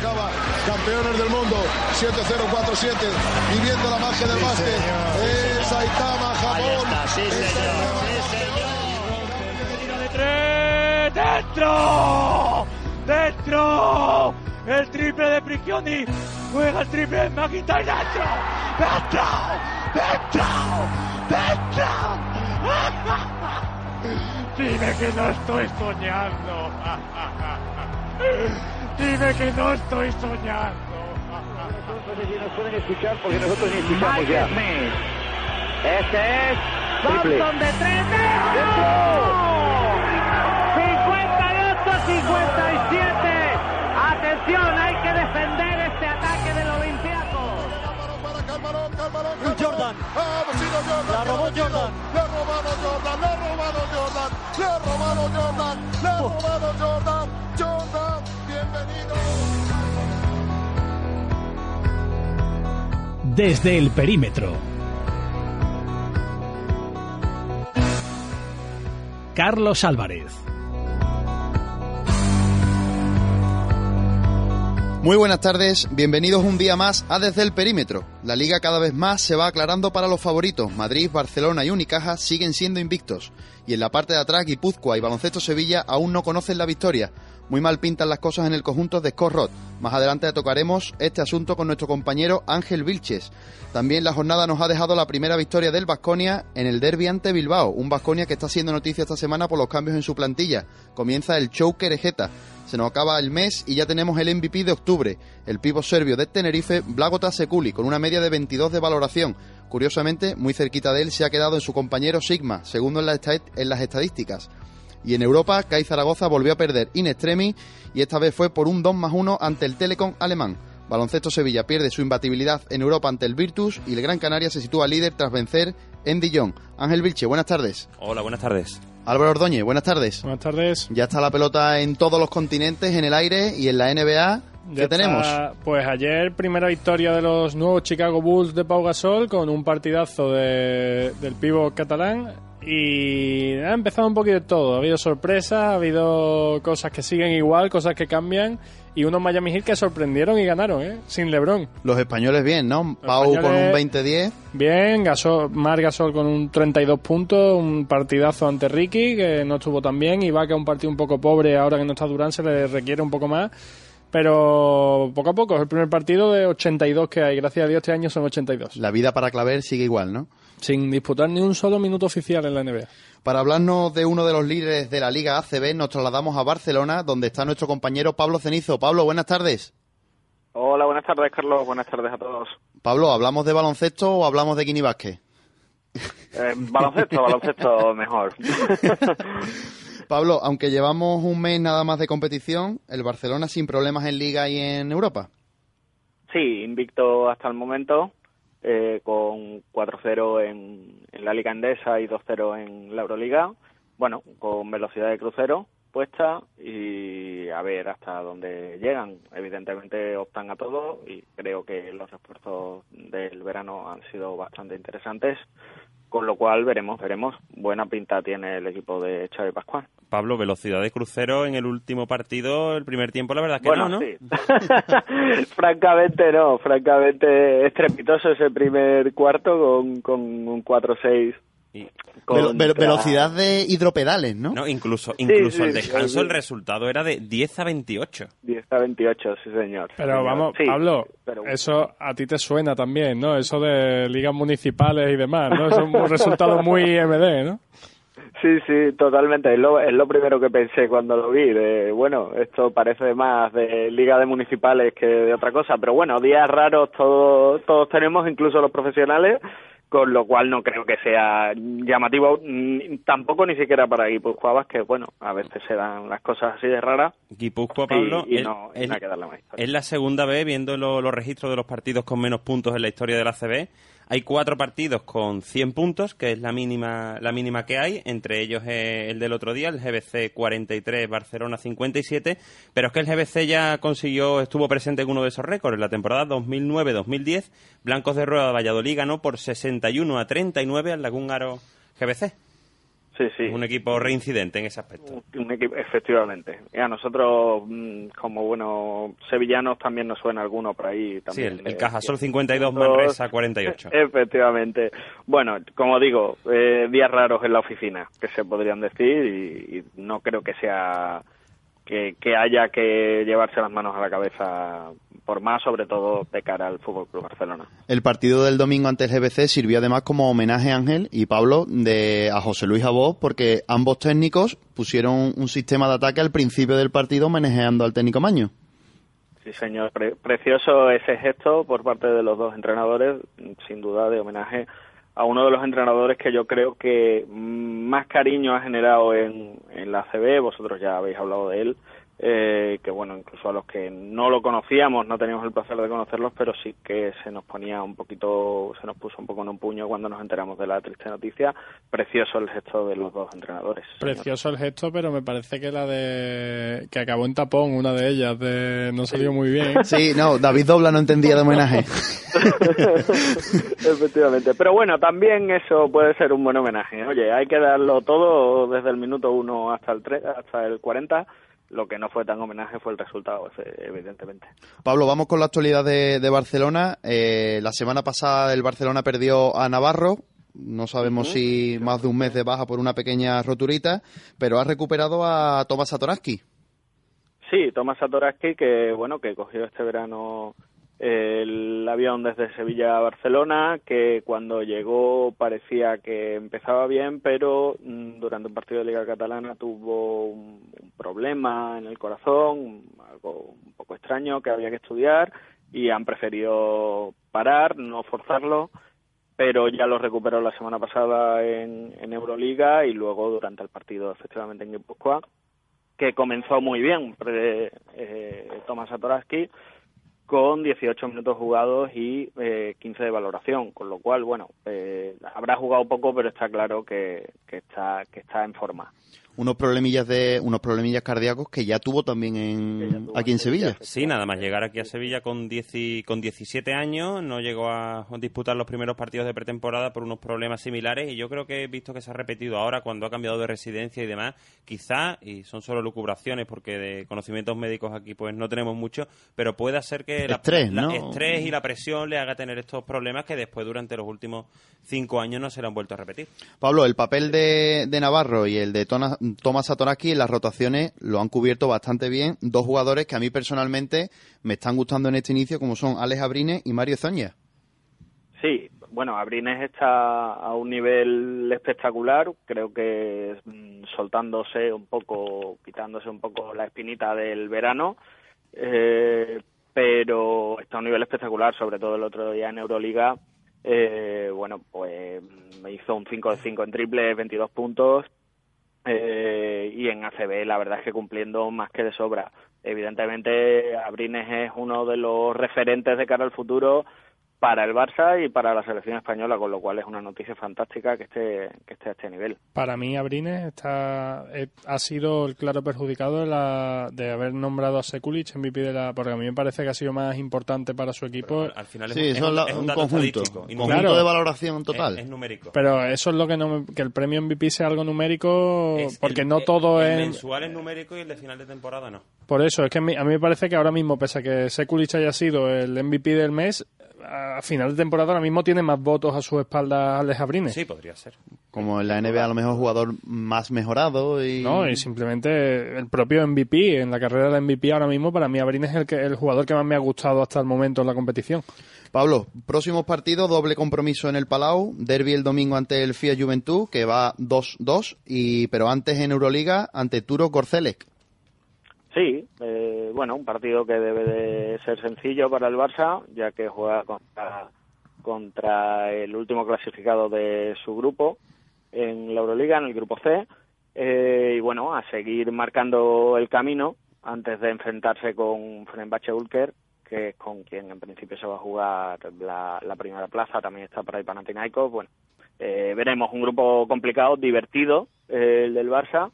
acaba. Campeones del mundo, 7-0-4-7, viviendo la magia del básquet. Es Saitama, Japón. sí, ¡Dentro! ¡Dentro! El triple de Prigioni. Juega el triple de McIntyre dentro. ¡Dentro! ¡Dentro! ¡Dentro! Dime que no estoy soñando. Dime que no estoy soñando. No sé si nos pueden escuchar porque nosotros ni escuchamos ya. Este es Triple. Thompson de tres. ¡Dentro! 58-57. Atención, hay que defender este ataque del Olympiacos. Para Calmarón, Calmarón, Will Jordan. La robó Jordan. Le ha robado Jordan, le ha robado Jordan, le ha robado Jordan, le ha robado Jordan. Desde el perímetro. Carlos Álvarez. Muy buenas tardes, bienvenidos un día más a Desde el Perímetro. La liga cada vez más se va aclarando para los favoritos. Madrid, Barcelona y Unicaja siguen siendo invictos. Y en la parte de atrás, Guipúzcoa y Baloncesto Sevilla aún no conocen la victoria. Muy mal pintan las cosas en el conjunto de Scott Roth. Más adelante tocaremos este asunto con nuestro compañero Ángel Vilches. También la jornada nos ha dejado la primera victoria del Vasconia en el derbi ante Bilbao. Un Vasconia que está haciendo noticia esta semana por los cambios en su plantilla. Comienza el Choker Ejeta. Se nos acaba el mes y ya tenemos el MVP de octubre, el pivo serbio de Tenerife, Blagota Sekuli, con una media de 22 de valoración. Curiosamente, muy cerquita de él se ha quedado en su compañero Sigma, segundo en las estadísticas. Y en Europa, CAI Zaragoza volvió a perder in extremis y esta vez fue por un 2 más 1 ante el Telecom alemán. Baloncesto Sevilla pierde su imbatibilidad en Europa ante el Virtus y el Gran Canaria se sitúa líder tras vencer en Dijon. Ángel Vilche, buenas tardes. Hola, buenas tardes. Álvaro Ordóñez, buenas tardes. Buenas tardes. Ya está la pelota en todos los continentes, en el aire y en la NBA. ¿Qué Ya tenemos? está, pues ayer primera victoria de los nuevos Chicago Bulls de Pau Gasol con un partidazo de- del pivo catalán y ha empezado un poquito de todo. Ha habido sorpresas, ha habido cosas que siguen igual, cosas que cambian y unos Miami Heat que sorprendieron y ganaron, ¿eh? Sin LeBron. Los españoles bien, ¿no? Pau con un 20-10. Bien, Gasol, Mar Gasol con un 32 puntos, un partidazo ante Ricky, que no estuvo tan bien, y Vaca un partido un poco pobre, ahora que no está Durán se le requiere un poco más, pero poco a poco, es el primer partido de 82 que hay, gracias a Dios este año son 82, La vida para Claver sigue igual, ¿no? Sin disputar ni un solo minuto oficial en la NBA. Para hablarnos de uno de los líderes de la Liga ACB, nos trasladamos a Barcelona, donde está nuestro compañero Pablo Cenizo. Pablo, buenas tardes. Hola, buenas tardes, Carlos. Buenas tardes a todos. Pablo, ¿hablamos de baloncesto o hablamos de Kini Vázquez? Eh, baloncesto, baloncesto mejor. Pablo, aunque llevamos un mes nada más de competición, el Barcelona sin problemas en Liga y en Europa. sí, invicto hasta el momento, eh, con 4-0 en, la Liga Endesa y 2-0 en la Euroliga. Bueno, con velocidad de crucero puesta y a ver hasta dónde llegan. Evidentemente optan a todo y creo que los refuerzos del verano han sido bastante interesantes. Con lo cual veremos, veremos. Buena pinta tiene el equipo de Xavi Pascual. Pablo, velocidad de crucero en el último partido, el primer tiempo, la verdad es que bueno, no, ¿no? sí. francamente no, francamente estrepitoso ese primer cuarto con, con un 4-6. Y- Velo- contra- ve- velocidad de hidropedales, ¿no? no, incluso, incluso sí, el descanso, sí. el resultado era de 10 a 28. 10 a 28, sí señor. Pero Señor. vamos, Sí, Pablo, pero- eso a ti te suena también, ¿no? Eso de ligas municipales y demás, ¿no? Es un resultado muy MD, ¿no? Sí, sí, totalmente. Es lo, es lo primero que pensé cuando lo vi. De, bueno, esto parece más de liga de municipales que de otra cosa. Pero bueno, días raros todos, todos tenemos, incluso los profesionales, con lo cual no creo que sea llamativo mm, tampoco ni siquiera para Guipúzcoa que bueno, a veces se dan las cosas así de raras Guipúzcoa, y, Pablo, y es- no, y es, no hay que darle más historia. es la segunda vez, viendo lo- los registros de los partidos con menos puntos en la historia de la CB. Hay cuatro partidos con 100 puntos, que es la mínima, la mínima que hay, entre ellos eh, el del otro día, el GBC 43, Barcelona 57, pero es que el GBC ya consiguió, estuvo presente en uno de esos récords, en la temporada 2009-2010, Blancos de Rueda Valladolid ganó por 61 a 39 al Lagún Aro GBC. Sí, sí. Un equipo reincidente en ese aspecto. Un equipo, efectivamente. Y a nosotros, mm, como buenos sevillanos, también nos suena alguno por ahí. Sí, También el, el de- Cajasol 52, Manresa 48. Efectivamente. Bueno, como digo, eh, días raros en la oficina, que se podrían decir, y, y no creo que sea que, que haya que llevarse las manos a la cabeza por más, sobre todo de cara al Fútbol Club Barcelona. El partido del domingo ante el GBC sirvió además como homenaje a Ángel y Pablo de, a José Luis Abó porque ambos técnicos pusieron un sistema de ataque al principio del partido homenajeando al técnico Maño. Sí, señor. Pre- precioso ese gesto por parte de los dos entrenadores, sin duda de homenaje a uno de los entrenadores que yo creo que más cariño ha generado en, en la CB. Vosotros ya habéis hablado de él. Eh, que bueno, incluso a los que no lo conocíamos, no teníamos el placer de conocerlos, pero sí que se nos ponía un poquito, se nos puso un poco en un puño cuando nos enteramos de la triste noticia. Precioso el gesto de los dos entrenadores. Precioso el gesto, pero me parece que la de. que acabó en tapón, una de ellas, de no salió muy bien. Sí, no, David Dobla no entendía de homenaje. Efectivamente. Pero bueno, también eso puede ser un buen homenaje. Oye, hay que darlo todo desde el minuto 1 hasta el 3, hasta el 40. Lo que no fue tan homenaje fue el resultado, evidentemente. Pablo, vamos con la actualidad de, de Barcelona. Eh, la semana pasada el Barcelona perdió a Navarro. No sabemos si más de un mes de baja por una pequeña roturita, pero ha recuperado a Tomás Satoraski. Sí, Tomás Satoraski, que bueno, que cogió este verano el avión desde Sevilla a Barcelona, que cuando llegó parecía que empezaba bien, pero mm, durante un partido de Liga Catalana tuvo un, problema en el corazón, algo un poco extraño que había que estudiar y han preferido parar, no forzarlo, pero ya lo recuperó la semana pasada en, en Euroliga y luego durante el partido efectivamente en Guipúzcoa que comenzó muy bien pre- eh, Tomás Satoraski con 18 minutos jugados y eh, 15 de valoración, con lo cual, bueno, eh, habrá jugado poco, pero está claro que, que está que está en forma. Unos problemillas de unos problemillas cardíacos que ya tuvo también en, aquí en Sevilla. Sí, nada más llegar aquí a Sevilla con, 10 y- con 17 años, no llegó a disputar los primeros partidos de pretemporada por unos problemas similares y yo creo que he visto que se ha repetido ahora cuando ha cambiado de residencia y demás, quizá, y son solo lucubraciones porque de conocimientos médicos aquí pues no tenemos mucho, pero puede ser que la- Estrés, la, ¿no? estrés y la presión le haga tener estos problemas que después durante los últimos cinco años no se le han vuelto a repetir. Pablo, el papel de, de Navarro y el de Tona- Tomás Satoraski en las rotaciones lo han cubierto bastante bien. Dos jugadores que a mí personalmente me están gustando en este inicio, como son Alex Abrines y Mario Zoña. Sí, bueno, Abrines está a un nivel espectacular, creo que mm, soltándose un poco, quitándose un poco la espinita del verano, eh, pero está a un nivel espectacular, sobre todo el otro día en Euroliga, eh, bueno, pues me hizo un 5 de 5 en triple, 22 puntos, eh, y en ACB la verdad es que cumpliendo más que de sobra. Evidentemente Abrines es uno de los referentes de cara al futuro para el Barça y para la selección española, con lo cual es una noticia fantástica que esté, que esté a este nivel. Para mí, Abrines está, eh, ha sido el claro perjudicado de, la, de haber nombrado a Sekulic MVP de la. Porque a mí me parece que ha sido más importante para su equipo. Al final es, Sí, es eso es un, la- es un dato conjunto. Claro. de valoración total. Es, es numérico. Pero eso es lo que no me- que el premio MVP sea algo numérico, Es porque el- no el- todo el es. mensual es numérico y el de final de temporada no. Por eso, es que a mí, a mí me parece que ahora mismo, pese a que Sekulic haya sido el MVP del mes, a final de temporada ahora mismo tiene más votos a su espalda Alex Abrines. Sí, podría ser. Como en la NBA a lo mejor jugador más mejorado y... No, y simplemente el propio MVP, en la carrera de MVP ahora mismo, para mí Abrines es el, que, el jugador que más me ha gustado hasta el momento en la competición. Pablo, próximos partidos, doble compromiso en el Palau, derby el domingo ante el FIA Juventud, que va 2-2, y pero antes en Euroliga ante Turo Corcelec. Sí, eh, bueno, un partido que debe de ser sencillo para el Barça, ya que juega contra, contra el último clasificado de su grupo en la Euroliga, en el grupo C, eh, y bueno, a seguir marcando el camino antes de enfrentarse con Fenerbahce Ulker, que es con quien en principio se va a jugar la, la primera plaza, también está por ahí Panathinaikos, bueno, eh, veremos un grupo complicado, divertido, eh, el del Barça,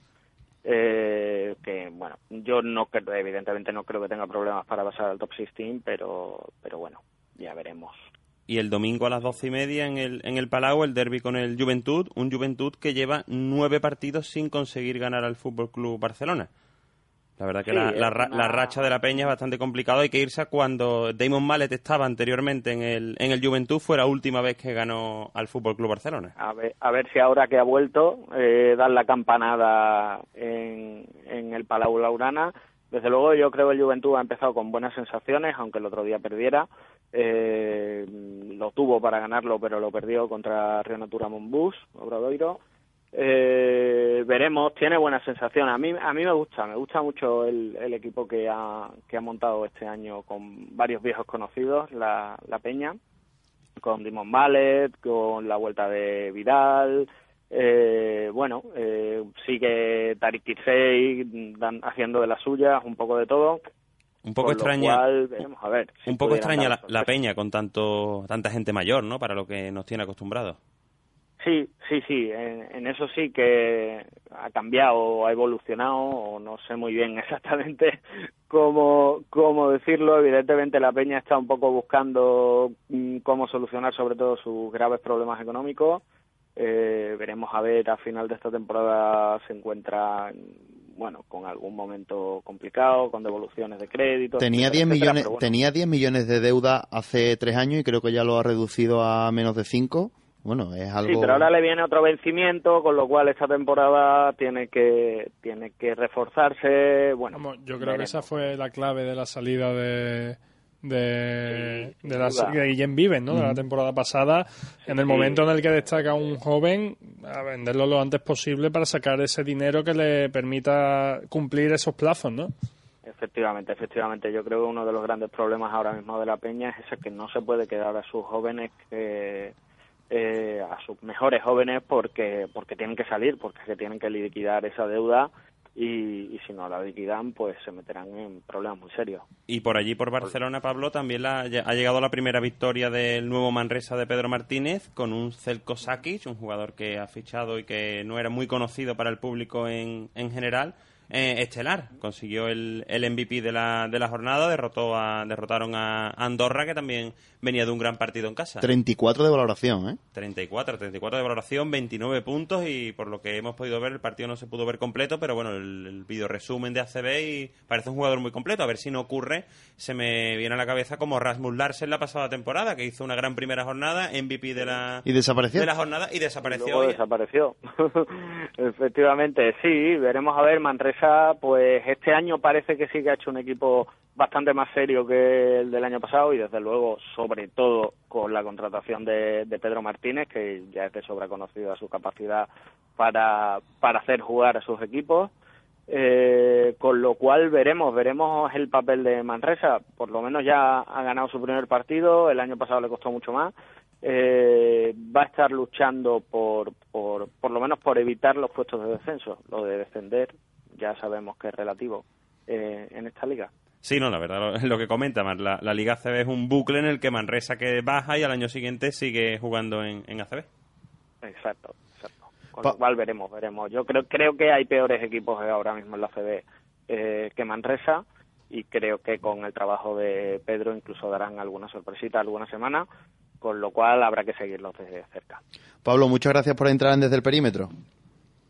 eh, que bueno yo no creo evidentemente no creo que tenga problemas para pasar al top 16 pero pero bueno ya veremos Y el domingo a las doce y media en el, en el Palau, el derby con el Juventud, un Juventud que lleva nueve partidos sin conseguir ganar al Fútbol Club Barcelona. La verdad que Sí, la, la es ra- una- la racha de la Peña es bastante complicado. Hay que irse a cuando Damon Mallet estaba anteriormente en el, en el Juventud, fue la última vez que ganó al Fútbol Club Barcelona. A ver, a ver si ahora que ha vuelto eh, dan la campanada en, en el Palau Laurana. Desde luego yo creo que el Juventud ha empezado con buenas sensaciones, aunque el otro día perdiera. Eh, lo tuvo para ganarlo, pero lo perdió contra Río Natura Monbus, Obradoiro. Eh, veremos, tiene buenas sensaciones. A mí, a mí me gusta, me gusta mucho el, el equipo que ha, que ha montado este año con varios viejos conocidos, la, la Peña con Dimon Mallet, con la vuelta de Vidal, eh, bueno, eh, sigue Tarik Kirsey haciendo de las suyas, un poco de todo. Un poco con extraña, cual, veremos a ver. si un poco extraña la, la. Peña con tanto tanta gente mayor, ¿no? Para lo que nos tiene acostumbrados. Sí, sí, sí, en, en eso sí que ha cambiado o ha evolucionado, o no sé muy bien exactamente cómo, cómo decirlo. Evidentemente la Peña está un poco buscando mm, cómo solucionar sobre todo sus graves problemas económicos. Eh, veremos a ver a final de esta temporada se encuentra bueno con algún momento complicado, con devoluciones de crédito. Tenía etcétera, 10 etcétera, millones, bueno. tenía 10 millones de deuda hace tres años y creo que ya lo ha reducido a menos de 5. Bueno, es algo... Sí, pero ahora le viene otro vencimiento, con lo cual esta temporada tiene que tiene que reforzarse. Bueno, Vamos, yo creo que esa fue la clave de la salida de de, Sí, de, la, duda. de Guillem Vives, ¿no? De la temporada pasada, en el Sí. momento en el que destaca un joven, a venderlo lo antes posible para sacar ese dinero que le permita cumplir esos plazos, ¿no? Efectivamente, efectivamente. Yo creo que uno de los grandes problemas ahora mismo de la Peña es ese que no se puede quedar a sus jóvenes, que, eh, a sus mejores jóvenes, porque porque tienen que salir, porque es que tienen que liquidar esa deuda y, si no la liquidan, pues se meterán en problemas muy serios. Y por allí, por Barcelona, Pablo, también la- ha llegado la primera victoria del nuevo Manresa de Pedro Martínez con un Celko Sakic, un jugador que ha fichado y que no era muy conocido para el público en, en general. Eh, estelar, consiguió el, el MVP de la, de la jornada, derrotó a, derrotaron a Andorra, que también venía de un gran partido en casa. 34 de valoración, ¿eh? 34, 34 de valoración, 29 puntos y por lo que hemos podido ver el partido no se pudo ver completo, pero bueno, el, el video resumen de ACB y parece un jugador muy completo. A ver si no ocurre, se me viene a la cabeza como Rasmus Larsen la pasada temporada, que hizo una gran primera jornada, MVP de la, Y desapareció. de la jornada y Y desapareció. luego desapareció. Efectivamente, sí, veremos a ver. Manresa, pues este año parece que sí que ha hecho un equipo bastante más serio que el del año pasado y desde luego, sobre todo con la contratación de, de Pedro Martínez, que ya es de sobra conocida su capacidad para, para hacer jugar a sus equipos. Eh, con lo cual veremos, veremos el papel de Manresa. Por lo menos ya ha ganado su primer partido, el año pasado le costó mucho más. Eh, va a estar luchando por, por, lo menos por evitar los puestos de descenso. Lo de descender ya sabemos que es relativo eh, en esta liga. Sí, no, la verdad, lo, lo que comenta, Mar, la, la Liga ACB es un bucle en el que Manresa que baja y al año siguiente sigue jugando en, en ACB. Exacto, exacto. Con Pa- lo cual veremos, veremos. Yo creo, creo que hay peores equipos ahora mismo en la CB eh, que Manresa y creo que con el trabajo de Pedro incluso darán alguna sorpresita alguna semana, con lo cual habrá que seguirlos desde cerca. Pablo, muchas gracias por entrar en desde el perímetro.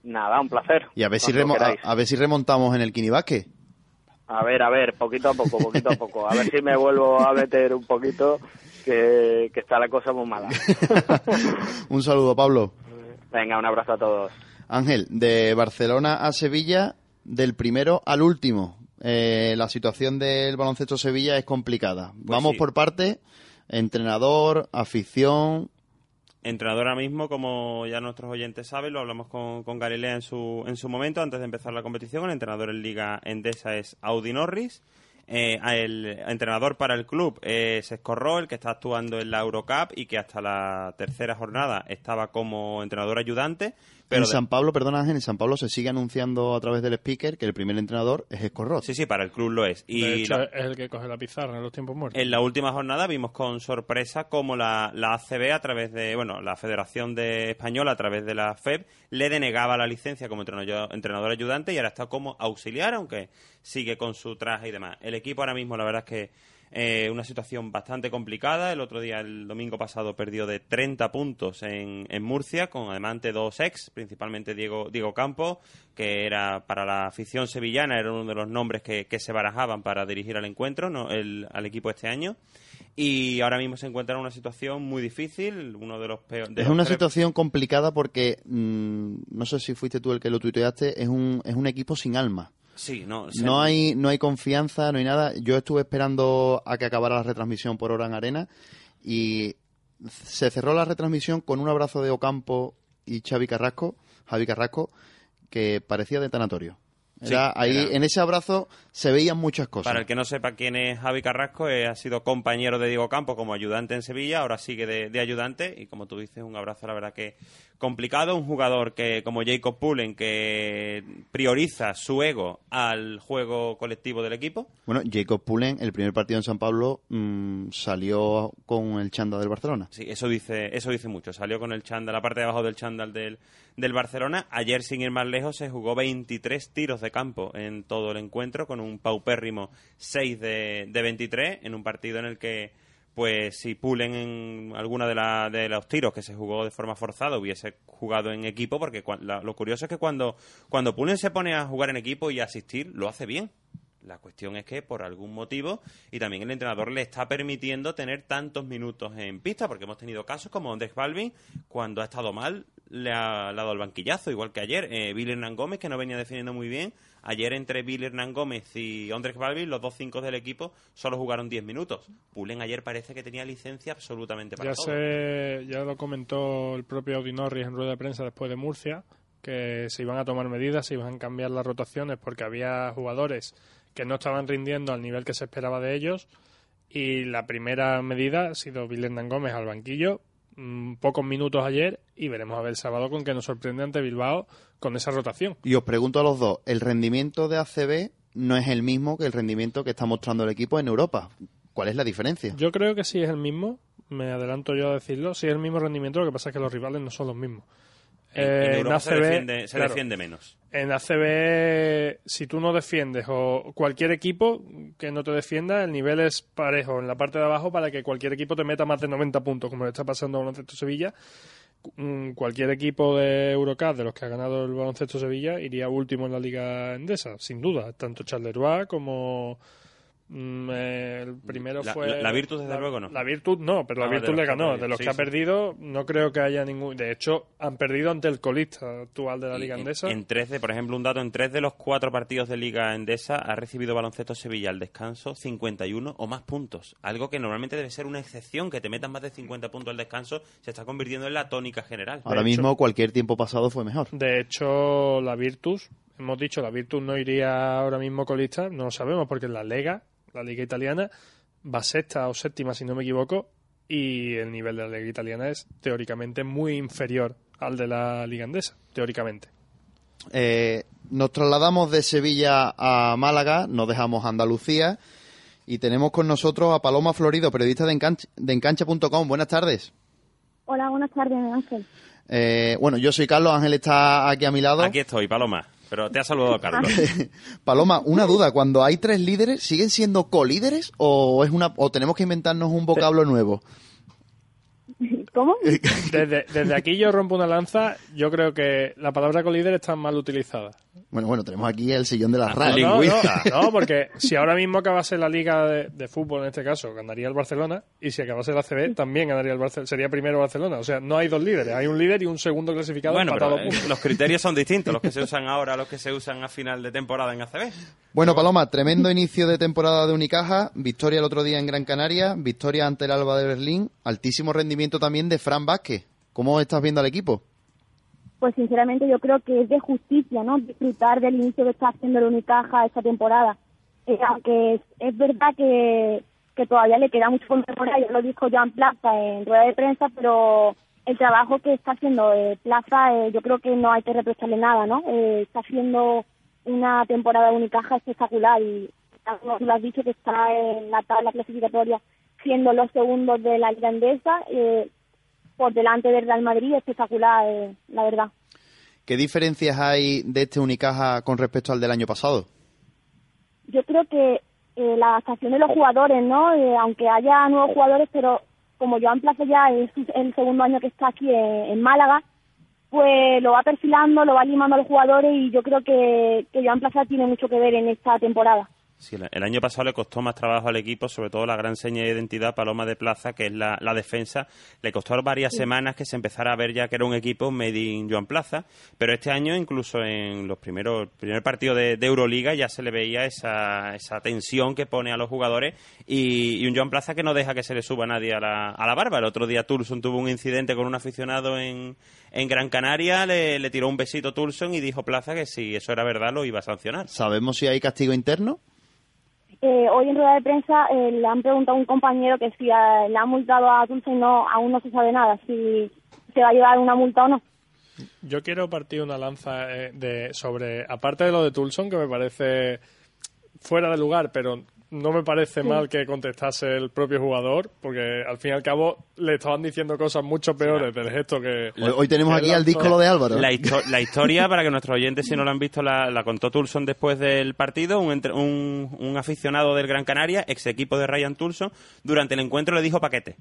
Nada, un placer. Y a ver, si remo- a, ver si remontamos en el Kinibasque. A ver, a ver, poquito a poco, poquito a poco. A ver si me vuelvo a meter un poquito, que, que está la cosa muy mala. Un saludo, Pablo. Venga, un abrazo a todos. Ángel, de Barcelona a Sevilla, del primero al último. Eh, la situación del baloncesto Sevilla es complicada. Vamos sí. por parte, entrenador, afición. Entrenador ahora mismo, como ya nuestros oyentes saben, lo hablamos con, con Galilea en su, en su momento, antes de empezar la competición. El entrenador en Liga Endesa es Audi Norris. Eh, el entrenador para el club es Escorro, el que está actuando en la Eurocup y que hasta la tercera jornada estaba como entrenador ayudante. Pero en de- San Pablo, perdona Ángel, en San Pablo se sigue anunciando a través del speaker que el primer entrenador es Escorrot. Sí, sí, para el club lo es. Y de hecho, la- es el que coge la pizarra en los tiempos muertos. En la última jornada vimos con sorpresa cómo la, la ACB, a través de, bueno, la Federación de Española, a través de la FEB, le denegaba la licencia como entrenador, entrenador ayudante y ahora está como auxiliar, aunque sigue con su traje y demás. El equipo ahora mismo, la verdad es que Eh, una situación bastante complicada. El otro día, el domingo pasado, perdió de 30 puntos en, en Murcia, con además ante dos ex, principalmente Diego, Diego Campo, que era para la afición sevillana, era uno de los nombres que, que se barajaban para dirigir al encuentro, no, el, al equipo este año. Y ahora mismo se encuentra en una situación muy difícil, uno de los peores. Es una situación complicada porque, mmm, no sé si fuiste tú el que lo tuiteaste, es un, es un equipo sin alma. Sí, no, no hay no hay confianza, no hay nada. Yo estuve esperando a que acabara la retransmisión por hora en arena y se cerró la retransmisión con un abrazo de Ocampo y Xavi Carrasco, Javi Carrasco, que parecía de tanatorio. Era, sí, ahí era. en ese abrazo se veían muchas cosas. Para el que no sepa quién es Javi Carrasco, eh, ha sido compañero de Diego Campo como ayudante en Sevilla, ahora sigue de, de, ayudante y como tú dices, un abrazo la verdad que complicado, un jugador que como Jacob Pullen que prioriza su ego al juego colectivo del equipo. Bueno, Jacob Pullen, el primer partido en San Pablo mmm, salió con el chándal del Barcelona. Sí, eso dice eso dice mucho, salió con el chándal, la parte de abajo del chándal del, del Barcelona. Ayer, sin ir más lejos, se jugó 23 tiros de campo en todo el encuentro, con un paupérrimo 6 de, de 23, en un partido en el que pues si Pulen en alguna de, la, de, los tiros que se jugó de forma forzada hubiese jugado en equipo, porque la, lo curioso es que cuando, cuando Pulen se pone a jugar en equipo y a asistir, lo hace bien. La cuestión es que por algún motivo, y también el entrenador le está permitiendo tener tantos minutos en pista, porque hemos tenido casos como Andrés Balvin, cuando ha estado mal, le ha, dado el banquillazo, igual que ayer. Eh, Bill Hernán Gómez, que no venía definiendo muy bien. Ayer entre Bill Hernán Gómez y Andrés Balvin, los dos cinco del equipo, solo jugaron 10 minutos. Pulen ayer parece que tenía licencia absolutamente para ya todo. Se, ya lo comentó el propio Audi Norris en rueda de prensa después de Murcia, que se iban a tomar medidas, se iban a cambiar las rotaciones porque había jugadores que no estaban rindiendo al nivel que se esperaba de ellos. Y la primera medida ha sido Bill Hernán Gómez al banquillo, mmm, pocos minutos ayer, y veremos a ver el sábado con que nos sorprende ante Bilbao con esa rotación. Y os pregunto a los dos, ¿el rendimiento de ACB no es el mismo que el rendimiento que está mostrando el equipo en Europa? ¿Cuál es la diferencia? Yo creo que sí es el mismo, me adelanto yo a decirlo, sí es el mismo rendimiento, lo que pasa es que los rivales no son los mismos. En, en Europa ACB, se, defiende, se claro, defiende, menos. En ACB, si tú no defiendes o cualquier equipo que no te defienda, el nivel es parejo en la parte de abajo para que cualquier equipo te meta más de 90 puntos, como le está pasando a Baloncesto Sevilla. Mm, Cualquier equipo de Eurocup de los que ha ganado el Baloncesto Sevilla iría último en la Liga Endesa, sin duda. Tanto Charleroi como Mm, el primero la, fue. La, la, Virtus, desde la, luego, no. La Virtus, no, pero la Virtus le ganó. De los sí, que ha perdido, no creo que haya ningún. De hecho, han perdido ante el colista actual de la Liga en, Endesa. En tres de, por ejemplo, un dato: en tres de los cuatro partidos de Liga Endesa ha recibido baloncesto Sevilla al descanso 51 o más puntos. Algo que normalmente debe ser una excepción, que te metan más de 50 puntos al descanso, se está convirtiendo en la tónica general. Ahora de mismo, hecho, cualquier tiempo pasado fue mejor. De hecho, la Virtus, hemos dicho, la Virtus no iría ahora mismo colista, no lo sabemos, porque en la Lega la liga italiana va sexta o séptima si no me equivoco y el nivel de la liga italiana es teóricamente muy inferior al de la liga andesa teóricamente. Eh, nos trasladamos de Sevilla a Málaga nos dejamos Andalucía y tenemos con nosotros a Paloma Florido periodista de, engancha, de encancha.com buenas tardes. Hola buenas tardes Ángel. Eh, bueno yo soy Carlos Ángel está aquí a mi lado. Aquí estoy Paloma pero te ha saludado Carlos. Paloma, una duda. Cuando hay tres líderes, ¿siguen siendo colíderes o es una o tenemos que inventarnos un vocablo nuevo? ¿Cómo? Desde, desde, aquí yo rompo una lanza. Yo creo que la palabra colíder está mal utilizada. Bueno, bueno, tenemos aquí el sillón de la RAE. No, no, no, porque si ahora mismo acabase la liga de, de, fútbol, en este caso, ganaría el Barcelona. Y si acabase la CB, también ganaría el Barcelona. Sería primero Barcelona. O sea, no hay dos líderes. Hay un líder y un segundo clasificado bueno, pero, eh, Los criterios son distintos. Los que se usan ahora a los que se usan a final de temporada en ACB. Bueno, Paloma, tremendo inicio de temporada de Unicaja. Victoria el otro día en Gran Canaria. Victoria ante el Alba de Berlín. Altísimo rendimiento también de Fran Vázquez. ¿Cómo estás viendo al equipo? Pues sinceramente yo creo que es de justicia, ¿no? Disfrutar del inicio que está haciendo el Unicaja esta temporada. Eh, aunque es, verdad que, que todavía le queda mucho por mejorar, ya lo dijo Joan Plaza en rueda de prensa, pero el trabajo que está haciendo eh, Plaza eh, yo creo que no hay que reprocharle nada, ¿no? Eh, está haciendo una temporada de Unicaja espectacular y como tú has dicho que está en la tabla clasificatoria siendo los segundos de la Liga Andesa, eh, por delante del Real Madrid, espectacular, eh, la verdad. ¿Qué diferencias hay de este Unicaja con respecto al del año pasado? Yo creo que eh, la adaptación de los jugadores, ¿no? Eh, aunque haya nuevos jugadores, pero como Joan Plaza ya es el segundo año que está aquí en, en Málaga, pues lo va perfilando, lo va limando a los jugadores y yo creo que, que Joan Plaza tiene mucho que ver en esta temporada. Sí, el- el año pasado le costó más trabajo al equipo, sobre todo la gran seña de identidad Paloma de Plaza, que es la, la defensa. Le costó varias Sí. semanas que se empezara a ver ya que era un equipo made in Joan Plaza, pero este año incluso en los primeros el primer partido de, de Euroliga ya se le veía esa, esa tensión que pone a los jugadores y, y un Joan Plaza que no deja que se le suba nadie a la, a la barba. El otro día Tulson tuvo un incidente con un aficionado en, en Gran Canaria, le, le tiró un besito Tulson y dijo Plaza que si eso era verdad lo iba a sancionar. ¿Sabemos si hay castigo interno? Eh, hoy en rueda de prensa eh, le han preguntado a un compañero que si le han multado a Dulce y no, aún no se sabe nada, si se va a llevar una multa o no. Yo quiero partir una lanza eh, de sobre, aparte de lo de Tulson, que me parece fuera de lugar, pero no me parece Sí. mal que contestase el propio jugador, porque al fin y al cabo le estaban diciendo cosas mucho peores del gesto que... Hoy, hoy tenemos que aquí al disco de Álvaro. La, histo- la historia, para que nuestros oyentes, si no lo han visto, la, la contó Tulson después del partido. Un, entre- un, un aficionado del Gran Canaria, ex equipo de Ryan Tulson, durante el encuentro le dijo paquete.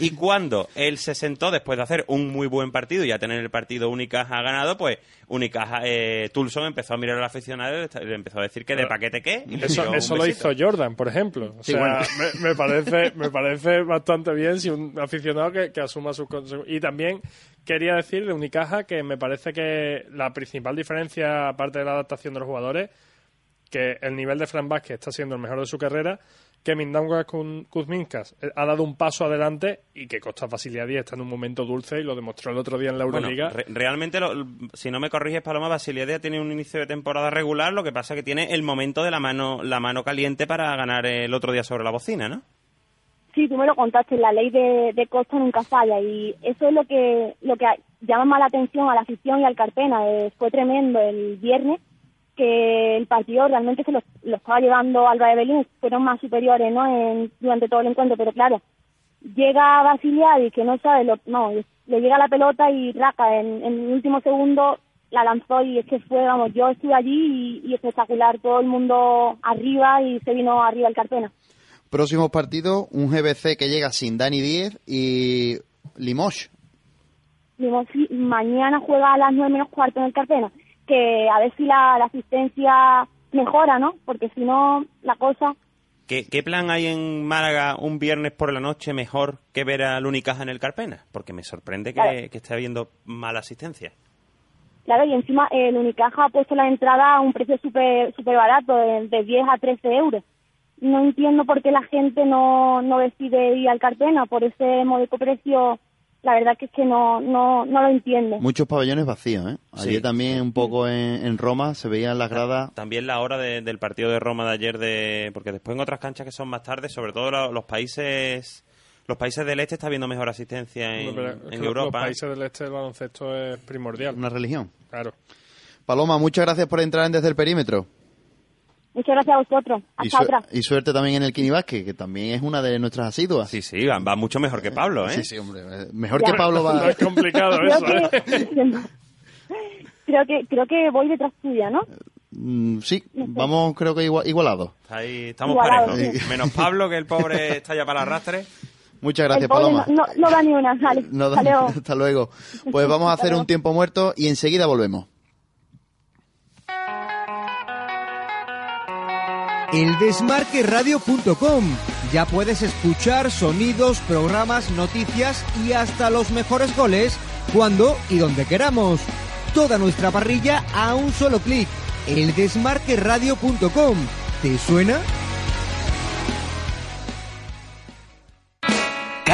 Y cuando él se sentó, después de hacer un muy buen partido y ya tener el partido Unicaja ganado, pues Unicaja, eh, Tulson empezó a mirar al aficionado y le- empezó a decir que de paquete qué. y Eso, eso lo hizo Jordan, por ejemplo. O Sí, sea, bueno. me, me parece, me parece bastante bien si un aficionado que, que asuma sus consecuencias. Y también quería decir de Unicaja que me parece que la principal diferencia, aparte de la adaptación de los jugadores, que el nivel de Fran Vázquez está siendo el mejor de su carrera, que Mindaugas Kun- Kuzminskas eh, ha dado un paso adelante y que Costa Vasiliadis está en un momento dulce y lo demostró el otro día en la Bueno, Euroliga. re- realmente, lo- si no me corriges, Paloma, Basiliadea tiene un inicio de temporada regular, lo que pasa que tiene el momento de la mano, la mano caliente para ganar el otro día sobre la bocina, ¿no? Sí, tú me lo contaste, la ley de, de Costa nunca falla y eso es lo que lo que llama más la atención a la afición y al Carpena. Eh, fue tremendo el viernes que el partido realmente se lo, lo estaba llevando Alba de Belín, fueron más superiores ¿no? en, durante todo el encuentro, pero claro, llega Basiliadis que no sabe, lo, no, le llega la pelota y raca, en, en el último segundo la lanzó y es que fue, vamos, yo estuve allí y, y espectacular, todo el mundo arriba y se vino arriba el Carpena. Próximos partidos, un GBC que llega sin Dani Díez y Limoges. Sí, mañana juega a las nueve menos cuarto en el Carpena, que a ver si la, la asistencia mejora, ¿no? Porque si no, la cosa... ¿Qué, qué plan hay en Málaga un viernes por la noche mejor que ver al Unicaja en el Carpena? Porque me sorprende que, Claro. que esté habiendo mala asistencia. Claro, y encima el Unicaja ha puesto la entrada a un precio súper super barato, de, de 10 a 13 euros. No entiendo por qué la gente no, no decide ir al Carpena por ese módico precio. La verdad que es que no, no, no lo entiendo. Muchos pabellones vacíos, ¿eh? Ayer Sí. también un poco en, en Roma se veían las gradas. También la hora de- del partido de Roma de ayer, de porque después en otras canchas que son más tarde, sobre todo lo- los países los países del este está habiendo mejor asistencia en, Pero es en Europa. Los países del este del baloncesto es primordial. Una religión. Claro. Paloma, muchas gracias por entrar en desde el perímetro. Muchas gracias a vosotros. Y, Hasta su- otra. y suerte también en el Kinibasque, que también es una de nuestras asiduas. Sí, sí, va, va mucho mejor que Pablo, ¿eh? Sí, sí, hombre. Mejor Ya. que Pablo va. No es complicado Creo eso, ¿eh? que, creo que creo que voy detrás tuya, ¿no? Mm, sí, vamos creo que igual- igualados. Ahí, estamos Igualado, parejos. sí. Menos Pablo, que el pobre está ya para el arrastre. Muchas gracias, Paloma. no, no, no da ni una. Vale, No da- hasta luego. hasta luego. Pues vamos a hacer un tiempo muerto y enseguida volvemos. Eldesmarqueradio.com. Ya puedes escuchar sonidos, programas, noticias y hasta los mejores goles cuando y donde queramos. Toda nuestra parrilla a un solo clic. Eldesmarqueradio.com. ¿Te suena?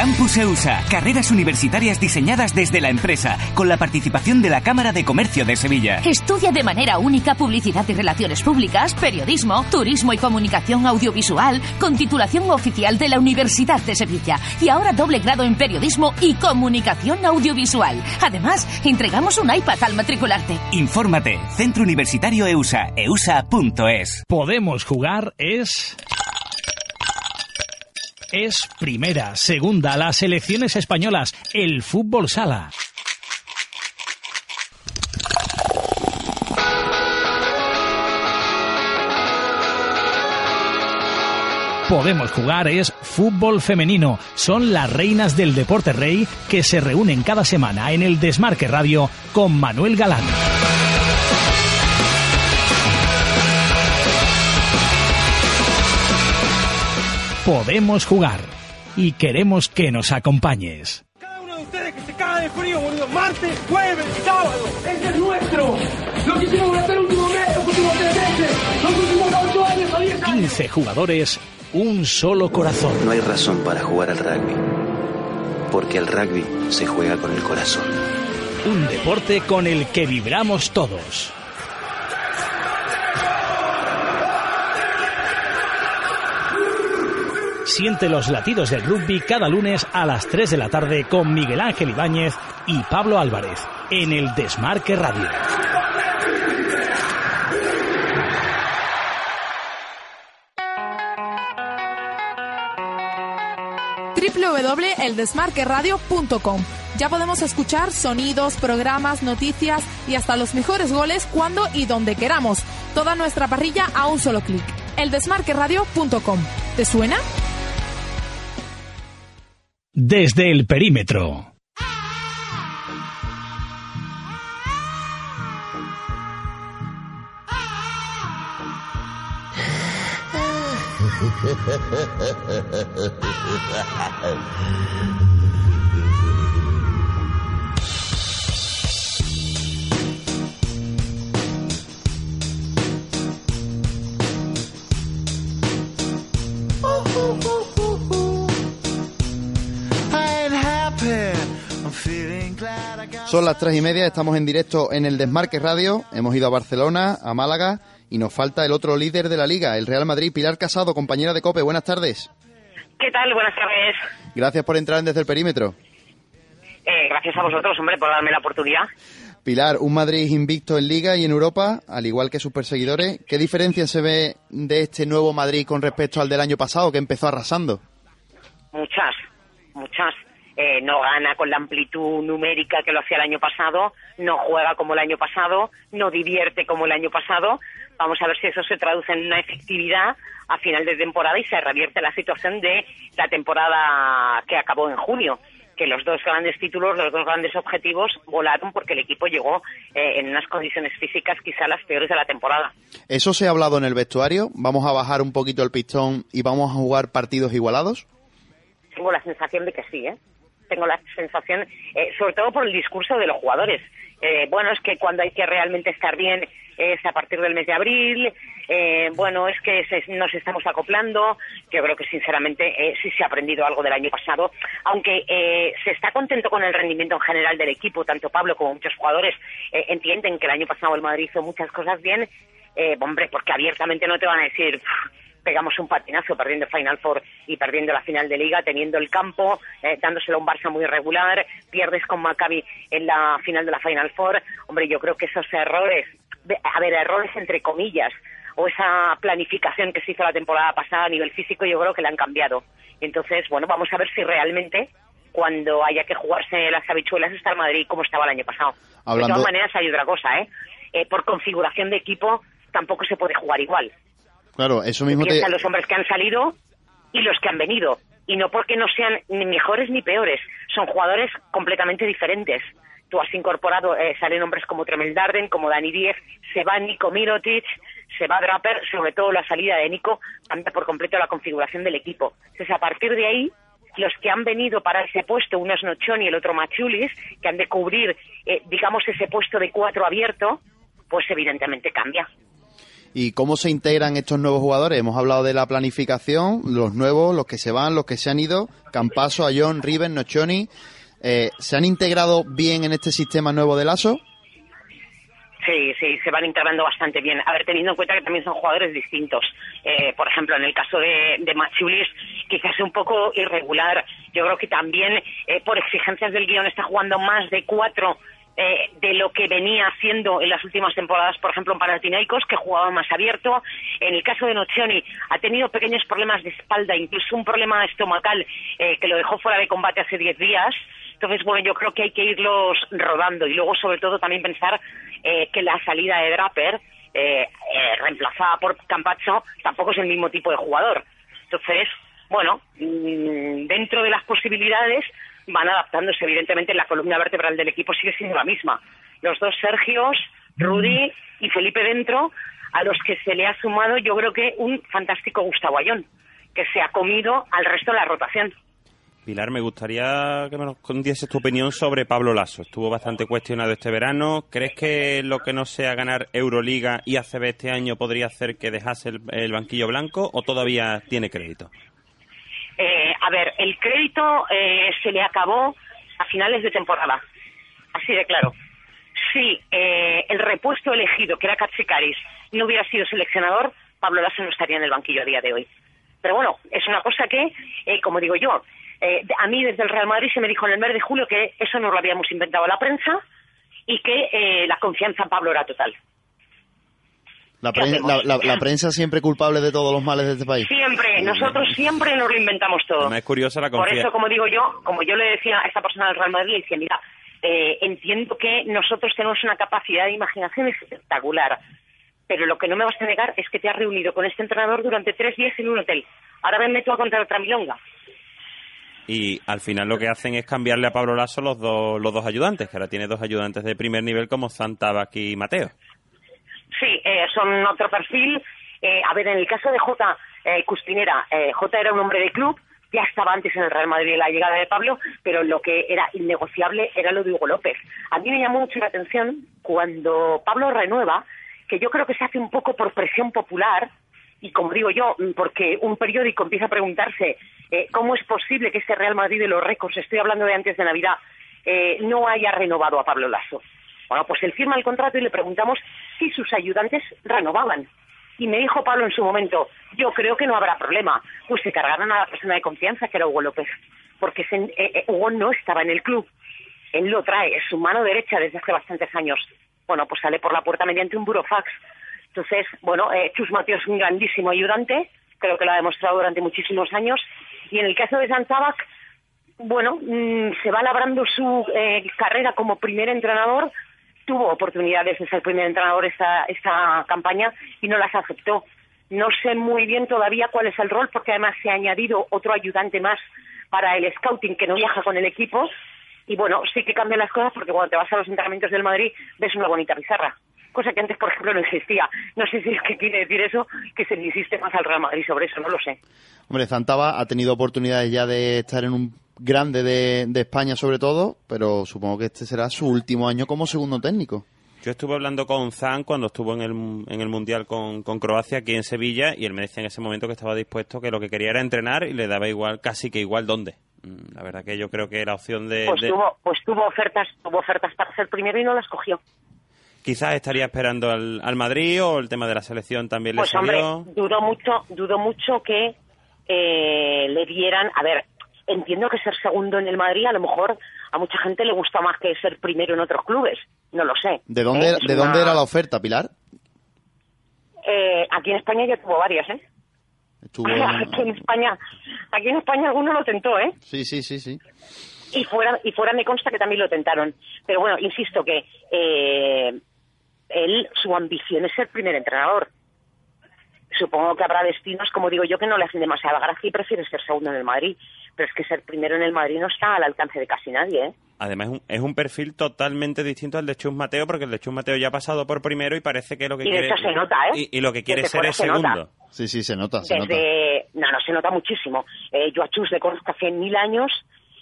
Campus EUSA, carreras universitarias diseñadas desde la empresa, con la participación de la Cámara de Comercio de Sevilla. Estudia de manera única publicidad y relaciones públicas, periodismo, turismo y comunicación audiovisual, con titulación oficial de la Universidad de Sevilla. Y ahora doble grado en periodismo y comunicación audiovisual. Además, entregamos un iPad al matricularte. Infórmate, Centro Universitario EUSA, eusa.es. Podemos jugar es... Es primera, segunda, las selecciones españolas, el fútbol sala. Podemos Jugar es fútbol femenino. Son las reinas del deporte rey que se reúnen cada semana en el Desmarque Radio con Manuel Galán. Podemos Jugar y queremos que nos acompañes. Cada uno de ustedes que se caga de frío, boludo. Martes, jueves, sábado. Este es nuestro. Lo que hicimos durante el último mes, los últimos tres meses, los últimos ocho años diez años. 15 jugadores, un solo corazón. No hay razón para jugar al rugby, porque el rugby se juega con el corazón. Un deporte con el que vibramos todos. Siente los latidos del rugby cada lunes a las 3 de la tarde con Miguel Ángel Ibáñez y Pablo Álvarez en el Desmarque Radio. www.eldesmarqueradio.com. Ya podemos escuchar sonidos, programas, noticias y hasta los mejores goles cuando y donde queramos. Toda nuestra parrilla a un solo clic. Eldesmarqueradio.com. ¿Te suena? Desde el perímetro. Son las tres y media, estamos en directo en el Desmarque Radio. Hemos ido a Barcelona, a Málaga y nos falta el otro líder de la liga, el Real Madrid, Pilar Casado, compañera de COPE. Buenas tardes. ¿Qué tal? Buenas tardes. Gracias por entrar en desde el perímetro. Eh, gracias a vosotros, hombre, por darme la oportunidad. Pilar, un Madrid invicto en Liga y en Europa, al igual que sus perseguidores. ¿Qué diferencia se ve de este nuevo Madrid con respecto al del año pasado, que empezó arrasando? Muchas, muchas. Eh, no gana con la amplitud numérica que lo hacía el año pasado, no juega como el año pasado, no divierte como el año pasado. Vamos a ver si eso se traduce en una efectividad a final de temporada y se revierte la situación de la temporada que acabó en junio que los dos grandes títulos, los dos grandes objetivos volaron porque el equipo llegó eh, en unas condiciones físicas quizá las peores de la temporada. ¿Eso se ha hablado en el vestuario? ¿Vamos a bajar un poquito el pistón y vamos a jugar partidos igualados? Tengo la sensación de que sí, ¿eh? Tengo la sensación, eh, sobre todo por el discurso de los jugadores. Eh, bueno, es que cuando hay que realmente estar bien es a partir del mes de abril, eh, bueno, es que se- nos estamos acoplando, yo creo que sinceramente eh, sí se ha aprendido algo del año pasado, aunque eh, se está contento con el rendimiento en general del equipo, tanto Pablo como muchos jugadores eh, entienden que el año pasado el Madrid hizo muchas cosas bien, hombre, porque abiertamente no te van a decir "Pff, pegamos un patinazo perdiendo Final Four y perdiendo la final de liga, teniendo el campo, eh, dándoselo a un Barça muy irregular, pierdes con Maccabi en la final de la Final Four. Hombre, yo creo que esos errores, a ver, errores entre comillas, o esa planificación que se hizo la temporada pasada a nivel físico, yo creo que la han cambiado. Entonces, bueno, vamos a ver si realmente cuando haya que jugarse las habichuelas está el Madrid como estaba el año pasado. Hablando- De todas maneras, hay otra cosa, ¿eh? Eh, Por configuración de equipo tampoco se puede jugar igual. Claro, eso mismo te... Los hombres que han salido y los que han venido. Y no porque no sean ni mejores ni peores, son jugadores completamente diferentes. Tú has incorporado, eh, salen hombres como Tremel Darden, como Dani Diez, se va Nico Mirotic, se va Draper, sobre todo la salida de Nico cambia por completo la configuración del equipo. Entonces, a partir de ahí, los que han venido para ese puesto, uno es Nochoni y el otro Machulis, que han de cubrir, eh, digamos, ese puesto de cuatro abierto, pues evidentemente cambia. ¿Y cómo se integran estos nuevos jugadores? Hemos hablado de la planificación, los nuevos, los que se van, los que se han ido, Campaso, Ayón, Riven, Nochoni. Eh, ¿Se han integrado bien en este sistema nuevo de Lazo? Sí, sí, se van integrando bastante bien. A ver, teniendo en cuenta que también son jugadores distintos. Eh, por ejemplo, en el caso de, de Machulis, quizás un poco irregular. Yo creo que también, eh, por exigencias del guion, está jugando más de cuatro eh, de lo que venía haciendo en las últimas temporadas, por ejemplo, en Panathinaikos, que jugaba más abierto. En el caso de Nocioni, ha tenido pequeños problemas de espalda, incluso un problema estomacal eh, que lo dejó fuera de combate hace 10 días. Entonces, bueno, yo creo que hay que irlos rodando y luego, sobre todo, también pensar eh, que la salida de Draper, eh, eh, reemplazada por Campazzo, tampoco es el mismo tipo de jugador. Entonces, bueno, mm, dentro de las posibilidades van adaptándose. Evidentemente, la columna vertebral del equipo sigue siendo la misma. Los dos Sergios, Rudy y Felipe dentro, a los que se le ha sumado, yo creo que un fantástico Gustavo Ayón, que se ha comido al resto de la rotación. Pilar, me gustaría que me nos dieses tu opinión sobre Pablo Lasso. Estuvo bastante cuestionado este verano. ¿Crees que lo que no sea ganar Euroliga y ACB este año podría hacer que dejase el banquillo blanco o todavía tiene crédito? Eh, a ver, el crédito eh, se le acabó a finales de temporada, así de claro. Si eh, el repuesto elegido, que era Katsikaris, no hubiera sido seleccionador, Pablo Lasso no estaría en el banquillo a día de hoy. Pero bueno, es una cosa que, eh, como digo yo, eh, a mí desde el Real Madrid se me dijo en el mes de julio que eso no lo habíamos inventado la prensa y que eh, la confianza en Pablo era total. La, ¿Qué pren- hacemos? la- la- la prensa siempre culpable de todos los males de este país. Siempre, nosotros siempre nos lo inventamos todo. Es curiosa la Por eso, como digo yo, como yo le decía a esta persona del Real Madrid, le decía, mira, eh, entiendo que nosotros tenemos una capacidad de imaginación espectacular, pero lo que no me vas a negar es que te has reunido con este entrenador durante tres días en un hotel. Ahora venme tú a contar otra milonga. Y al final lo que hacen es cambiarle a Pablo Lasso los dos, los dos ayudantes, que ahora tiene dos ayudantes de primer nivel como Santabac y Mateo. Sí, eh, son otro perfil. Eh, a ver, en el caso de J. Eh, Cuspinera, eh, J era un hombre de club, ya estaba antes en el Real Madrid la llegada de Pablo, pero lo que era innegociable era lo de Hugo López. A mí me llamó mucho la atención cuando Pablo renueva, que yo creo que se hace un poco por presión popular, y como digo yo, mm, porque un periódico empieza a preguntarse eh, cómo es posible que este Real Madrid de los récords, estoy hablando de antes de Navidad, eh, no haya renovado a Pablo Lasso. Bueno, pues él firma el contrato y le preguntamos si sus ayudantes renovaban. Y me dijo Pablo en su momento, yo creo que no habrá problema. Pues se cargaron a la persona de confianza, que era Hugo López. Porque se- eh, eh, Hugo no estaba en el club. Él lo trae, es su mano derecha desde hace bastantes años. Bueno, pues sale por la puerta mediante un burofax. Entonces, bueno, eh, Chus Mateo es un grandísimo ayudante, creo que lo ha demostrado durante muchísimos años. Y en el caso de Santabac, bueno, mm, se va labrando su eh, carrera como primer entrenador. Tuvo oportunidades de ser primer entrenador esta, esta campaña y no las aceptó. No sé muy bien todavía cuál es el rol, porque además se ha añadido otro ayudante más para el scouting que no viaja con el equipo. Y bueno, sí que cambian las cosas porque cuando te vas a los entrenamientos del Madrid ves una bonita pizarra, cosa que antes, por ejemplo, no existía. No sé si es que quiere decir eso, que se le insiste más al Real Madrid sobre eso, no lo sé. Hombre, Zantaba ha tenido oportunidades ya de estar en un grande de, de España sobre todo, pero supongo que este será su último año como segundo técnico. Yo estuve hablando con Zan cuando estuvo en el, en el Mundial con, con Croacia aquí en Sevilla y él me decía en ese momento que estaba dispuesto, que lo que quería era entrenar y le daba igual, casi que igual dónde. Mm, La verdad que yo creo que la opción de... Pues de- tuvo, pues tuvo ofertas, tuvo ofertas para ser primero y no las cogió. Quizás estaría esperando al, al Madrid o el tema de la selección también Pues le hombre, salió. dudo mucho, dudo mucho que eh, le dieran, a ver, entiendo que ser segundo en el Madrid a lo mejor a mucha gente le gusta más que ser primero en otros clubes, no lo sé. ¿De dónde, Eh, ¿de una- dónde era la oferta, Pilar? Eh, aquí en España ya tuvo varias, ¿eh? Estuvo... aquí en España, aquí en España alguno lo tentó, ¿eh? Sí, sí, sí, sí. y fuera y fuera me consta que también lo tentaron pero bueno insisto que eh, él su ambición es ser primer entrenador supongo que habrá destinos como digo yo que no le hacen demasiada gracia y prefiere ser segundo en el Madrid pero es que ser primero en el Madrid no está al alcance de casi nadie ¿eh? Además, es un, es un perfil totalmente distinto al de Chus Mateo, porque el de Chus Mateo ya ha pasado por primero y parece que lo que Y de quiere. hecho se nota, ¿eh? Y, y lo que quiere Desde ser es se nota. segundo. Sí, sí, se nota, se nota. desde no no se nota muchísimo eh, yo a Chus le conozco hace mil años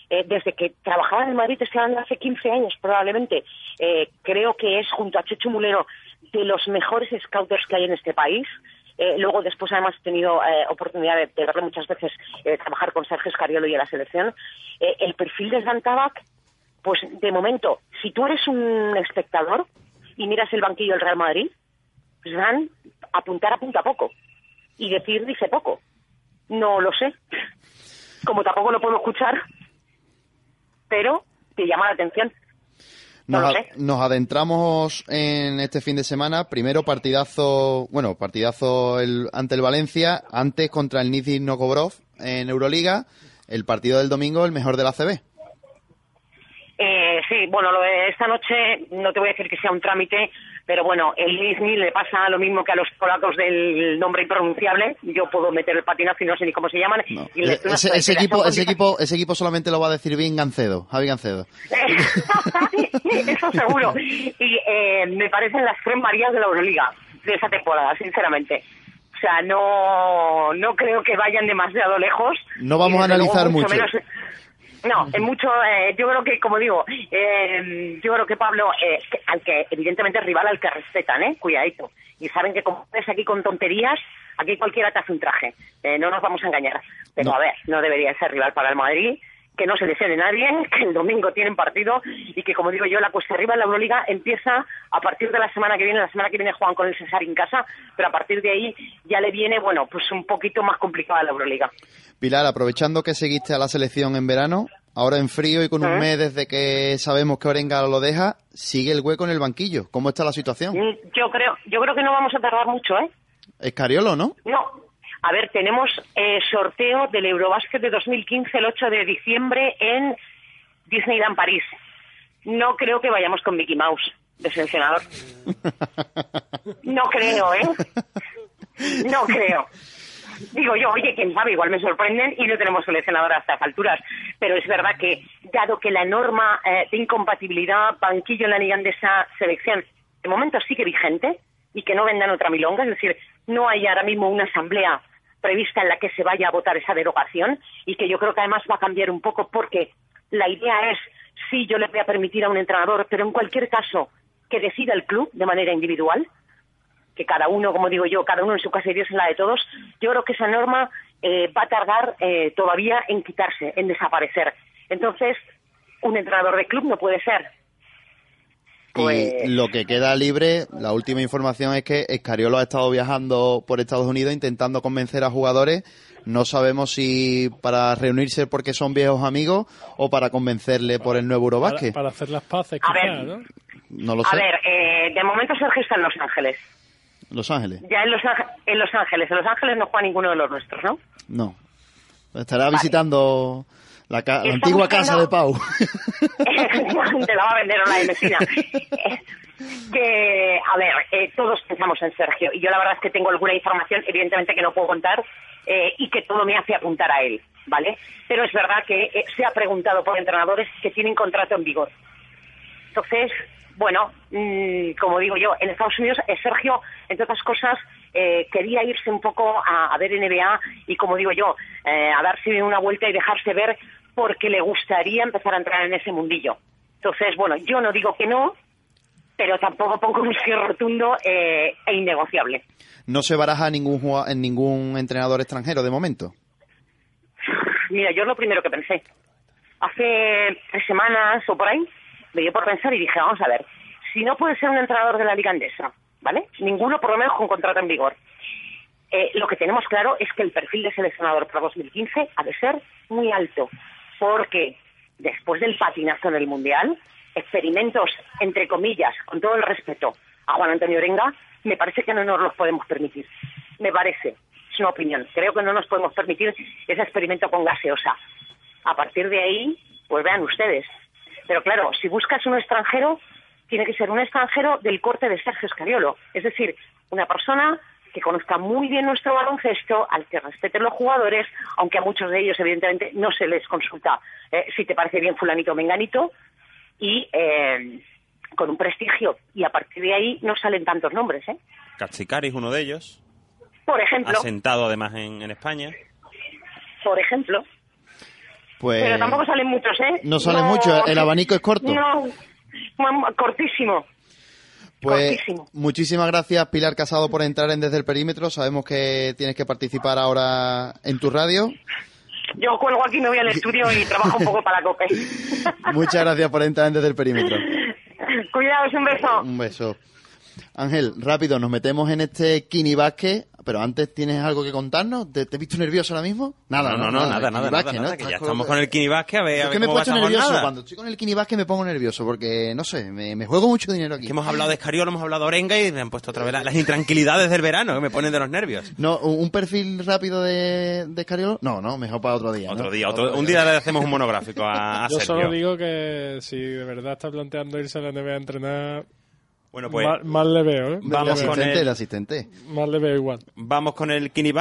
eh, desde que trabajaba en el Madrid, te estoy hablando hace 15 años probablemente, eh, creo que es junto a Chechu Mulero de los mejores scouters que hay en este país. Eh, luego después además he tenido eh, oportunidad de, de verle muchas veces eh, trabajar con Sergio Escariolo y en la selección. El perfil de Zantabac, pues de momento, si tú eres un espectador y miras el banquillo del Real Madrid, van a apuntar apunta poco y decir dice poco. No lo sé. Como tampoco lo puedo escuchar, pero te llama la atención. No Nos, lo a- sé. nos adentramos en este fin de semana. Primero partidazo, bueno, partidazo el- ante el Valencia, antes contra el Nizhny Novgorod en Euroliga. El partido del domingo, el mejor de la CB. Eh, sí, bueno, lo de esta noche no te voy a decir que sea un trámite, Pero bueno, el Disney le pasa lo mismo que a los polacos del nombre impronunciable. Yo puedo meter el patinazo y no sé ni cómo se llaman. Y les- Eh, Ese, ese equipo, ese equipo, ese equipo solamente lo va a decir bien Gancedo, Javi Gancedo. Eso seguro. Y eh, me parecen las tres Marías de la Euroliga de esa temporada, sinceramente. O sea, no, no creo que vayan demasiado lejos. No vamos a analizar mucho. menos- no, en mucho, eh, yo creo que, como digo, eh, yo creo que Pablo, eh, que- al que evidentemente es rival al que respetan, ¿eh? Cuidadito. Y saben que como ves aquí con tonterías, aquí cualquiera te hace un traje. Eh, no nos vamos a engañar. Pero No. a ver, no debería ser rival para el Madrid, que no se de nadie, que el domingo tienen partido y que, como digo yo, la cuesta arriba en la Euroliga empieza a partir de la semana que viene. La semana que viene juegan con el Cesar en casa, pero a partir de ahí ya le viene, bueno, pues un poquito más complicada la Euroliga. Pilar, aprovechando que seguiste a la selección en verano, ahora en frío y con un ¿Eh? mes desde que sabemos que Orenga lo deja, sigue el hueco en el banquillo. ¿Cómo está la situación? Mm, Yo creo, yo creo que no vamos a tardar mucho, ¿eh? Escariolo, ¿no? No. A ver, tenemos eh, sorteo del Eurobásquet de 2015 el 8 de diciembre en Disneyland París. No creo que vayamos con Mickey Mouse de seleccionador. No creo, ¿eh? No creo. Digo yo, oye, quién sabe, igual me sorprenden y no tenemos seleccionador a estas alturas. Pero es verdad que, dado que la norma eh, de incompatibilidad banquillo en la liga de esa selección de momento sigue vigente y que no vendan otra milonga, es decir, no hay ahora mismo una asamblea prevista en la que se vaya a votar esa derogación y que yo creo que además va a cambiar un poco porque la idea es, sí, yo le voy a permitir a un entrenador, pero en cualquier caso que decida el club de manera individual, que cada uno, como digo yo, cada uno en su casa y Dios en la de todos, yo creo que esa norma eh, va a tardar eh, todavía en quitarse, en desaparecer. Entonces, un entrenador de club no puede ser. Pues- Y lo que queda libre, la última información es que Escariolo ha estado viajando por Estados Unidos intentando convencer a jugadores. No sabemos si para reunirse porque son viejos amigos o para convencerle por el nuevo Para, Eurobásquet. para hacer las paces, A quizá, ver. ¿no? No lo A sé. ver, eh, de momento Sergio está en Los Ángeles. Los Ángeles. Ya en Los, en Los Ángeles. En Los Ángeles no juega ninguno de los nuestros, ¿no? No. Estará visitando la, ca- la antigua casa de Pau. Te la va a vender la de Mesina. Eh, que, a ver, eh, todos pensamos en Sergio. Y yo la verdad es que tengo alguna información, evidentemente que no puedo contar, eh, y que todo me hace apuntar a él, ¿vale? Pero es verdad que eh, se ha preguntado por entrenadores que tienen contrato en vigor. Entonces, bueno, mm, como digo yo, en Estados Unidos eh, Sergio, entre otras cosas, eh, quería irse un poco a, a ver NBA y, como digo yo, eh, a darse una vuelta y dejarse ver porque le gustaría empezar a entrar en ese mundillo. Entonces, bueno, yo no digo que no, pero tampoco pongo un sí rotundo eh, e innegociable. No se baraja ningún en ningún entrenador extranjero de momento. Mira, yo es lo primero que pensé. Hace tres semanas o por ahí, me dio por pensar y dije, vamos a ver, si no puede ser un entrenador de la Liga Andesa, ¿vale? Ninguno por lo menos con contrato en vigor. Eh, lo que tenemos claro es que el perfil de seleccionador para 2015 ha de ser muy alto, porque después del patinazo en el Mundial, experimentos, entre comillas, con todo el respeto a Juan Antonio Orenga, me parece que no nos los podemos permitir. Me parece, es una opinión. Creo que no nos podemos permitir ese experimento con gaseosa. A partir de ahí, pues vean ustedes. Pero claro, si buscas un extranjero, tiene que ser un extranjero del corte de Sergio Escariolo. Es decir, una persona que conozca muy bien nuestro baloncesto, al que respeten los jugadores, aunque a muchos de ellos, evidentemente, no se les consulta eh, si te parece bien fulanito o menganito, y eh, con un prestigio. Y a partir de ahí no salen tantos nombres, ¿eh? Cachicari es uno de ellos. Por ejemplo, Asentado además en, en España. por ejemplo. Pues Pero tampoco salen muchos, ¿eh? no sale mucho, el abanico es corto. No, cortísimo. Pues cortísimo. muchísimas gracias Pilar Casado por entrar en Desde el Perímetro. Sabemos que tienes que participar ahora en tu radio. Yo cuelgo aquí, me voy al estudio y trabajo un poco para la COPE. Muchas gracias por entrar en Desde el Perímetro. Cuidaos, un beso. Un beso. Ángel, rápido, nos metemos en este Kini Basket, pero antes tienes algo que contarnos. ¿Te, te he visto nervioso ahora mismo? Nada, no, no, no, nada, nada, nada, Basket, nada, ¿no? que ya estamos con- el Kini Basket, a ver, a Es ver que me cómo puesto nervioso. Cuando estoy con el Kini Basket me pongo nervioso porque, no sé, me, me juego mucho dinero aquí. Que hemos hablado de Escariolo, hemos hablado de Orenga y me han puesto otra vez la- las intranquilidades del verano que me ponen de los nervios. No, un perfil rápido de, de Escariolo. No, no, mejor para otro día. ¿no? Otro día, otro, un día le hacemos un monográfico a, a Yo Sergio. solo digo que si de verdad está planteando irse a la NBA a entrenar, Bueno, pues Mal, mal le veo, ¿eh? Vamos el con asistente, el- el asistente. Mal le veo igual. Vamos con el Kini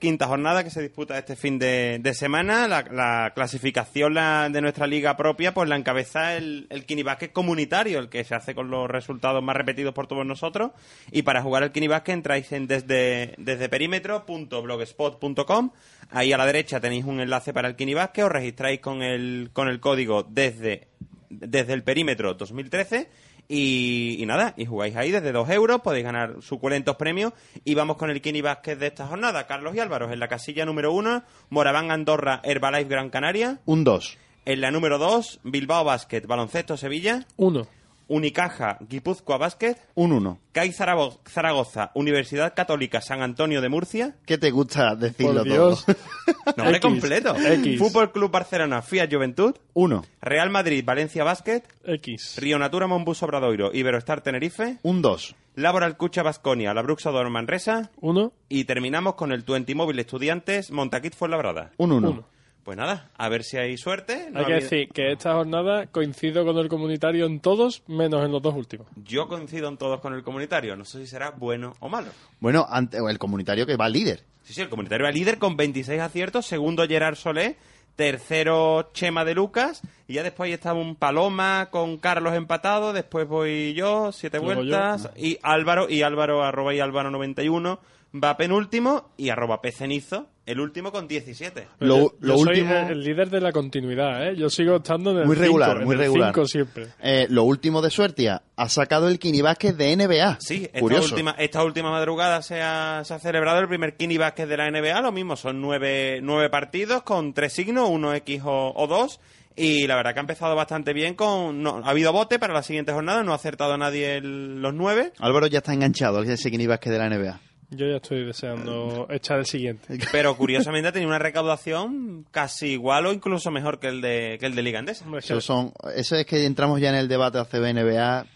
quinta jornada que se disputa este fin de, de semana. La, la clasificación la- de nuestra liga propia, pues la encabeza el, el Kini comunitario, el que se hace con los resultados más repetidos por todos nosotros. Y para jugar al Kini entráis en desde, desde perímetro.blogspot.com. Ahí a la derecha tenéis un enlace para el Kini os registráis con el, con el código desde, desde el perímetro 2013 y, y nada, y jugáis ahí desde 2 euros, podéis ganar suculentos premios y vamos con el Kini Basket de esta jornada. Carlos y Álvaro, en la casilla número 1, Moraván Andorra, Herbalife Gran Canaria. Un 2. En la número 2, Bilbao Basket, Baloncesto Sevilla. Uno. Unicaja, Guipúzcoa Basket. Un 1. CAI Zarago- Zaragoza, Universidad Católica San Antonio de Murcia. ¿Qué te gusta decirlo Por Dios. todo? Nombre X, completo. X. Fútbol Club Barcelona, Fiat Juventud. 1. Real Madrid, Valencia Basket. X. Río Natura, Monbus Obradoiro, Iberostar Tenerife. Un 2. Laboral Cucha Basconia, la Bruxador Manresa. Uno. Y terminamos con el Twenty Móvil Estudiantes, Montaquit Fuenlabrada. Un 1. Pues nada, a ver si hay suerte. No Hay que decir que esta jornada coincido con el comunitario en todos, menos en los dos últimos. Yo coincido en todos con el comunitario. No sé si será bueno o malo. Bueno, ante, el comunitario que va líder. Sí, sí, el comunitario va líder con 26 aciertos. Segundo, Gerard Solé. Tercero, Chema de Lucas. Y ya después ahí está un Paloma con Carlos empatado. Después voy yo, siete Luego vueltas. Y Álvaro, y Álvaro, arroba y Álvaro 91. Va penúltimo. Y arroba Pecenizo, el último con 17. Lo- yo, lo yo soy último- el, el líder de la continuidad, ¿eh? Yo sigo estando en el Muy regular, cinco, en muy el regular. cinco siempre. Eh, lo último de Suertia ha sacado el Kini Basket de NBA. Sí, esta Curioso. última, esta última madrugada se ha, se ha celebrado el primer Kini Basket de la NBA. Lo mismo, son nueve, nueve partidos con tres signos, uno X o, o dos. Y la verdad que ha empezado bastante bien. con no, Ha habido bote para la siguiente jornada, no ha acertado nadie el- los nueve. Álvaro ya está enganchado al ese Kini Basket de la NBA. Yo ya estoy deseando echar el siguiente. Pero curiosamente ha tenido una recaudación casi igual o incluso mejor que el de, que el de Liga Eso, son, eso es que entramos ya en el debate ACB-NBA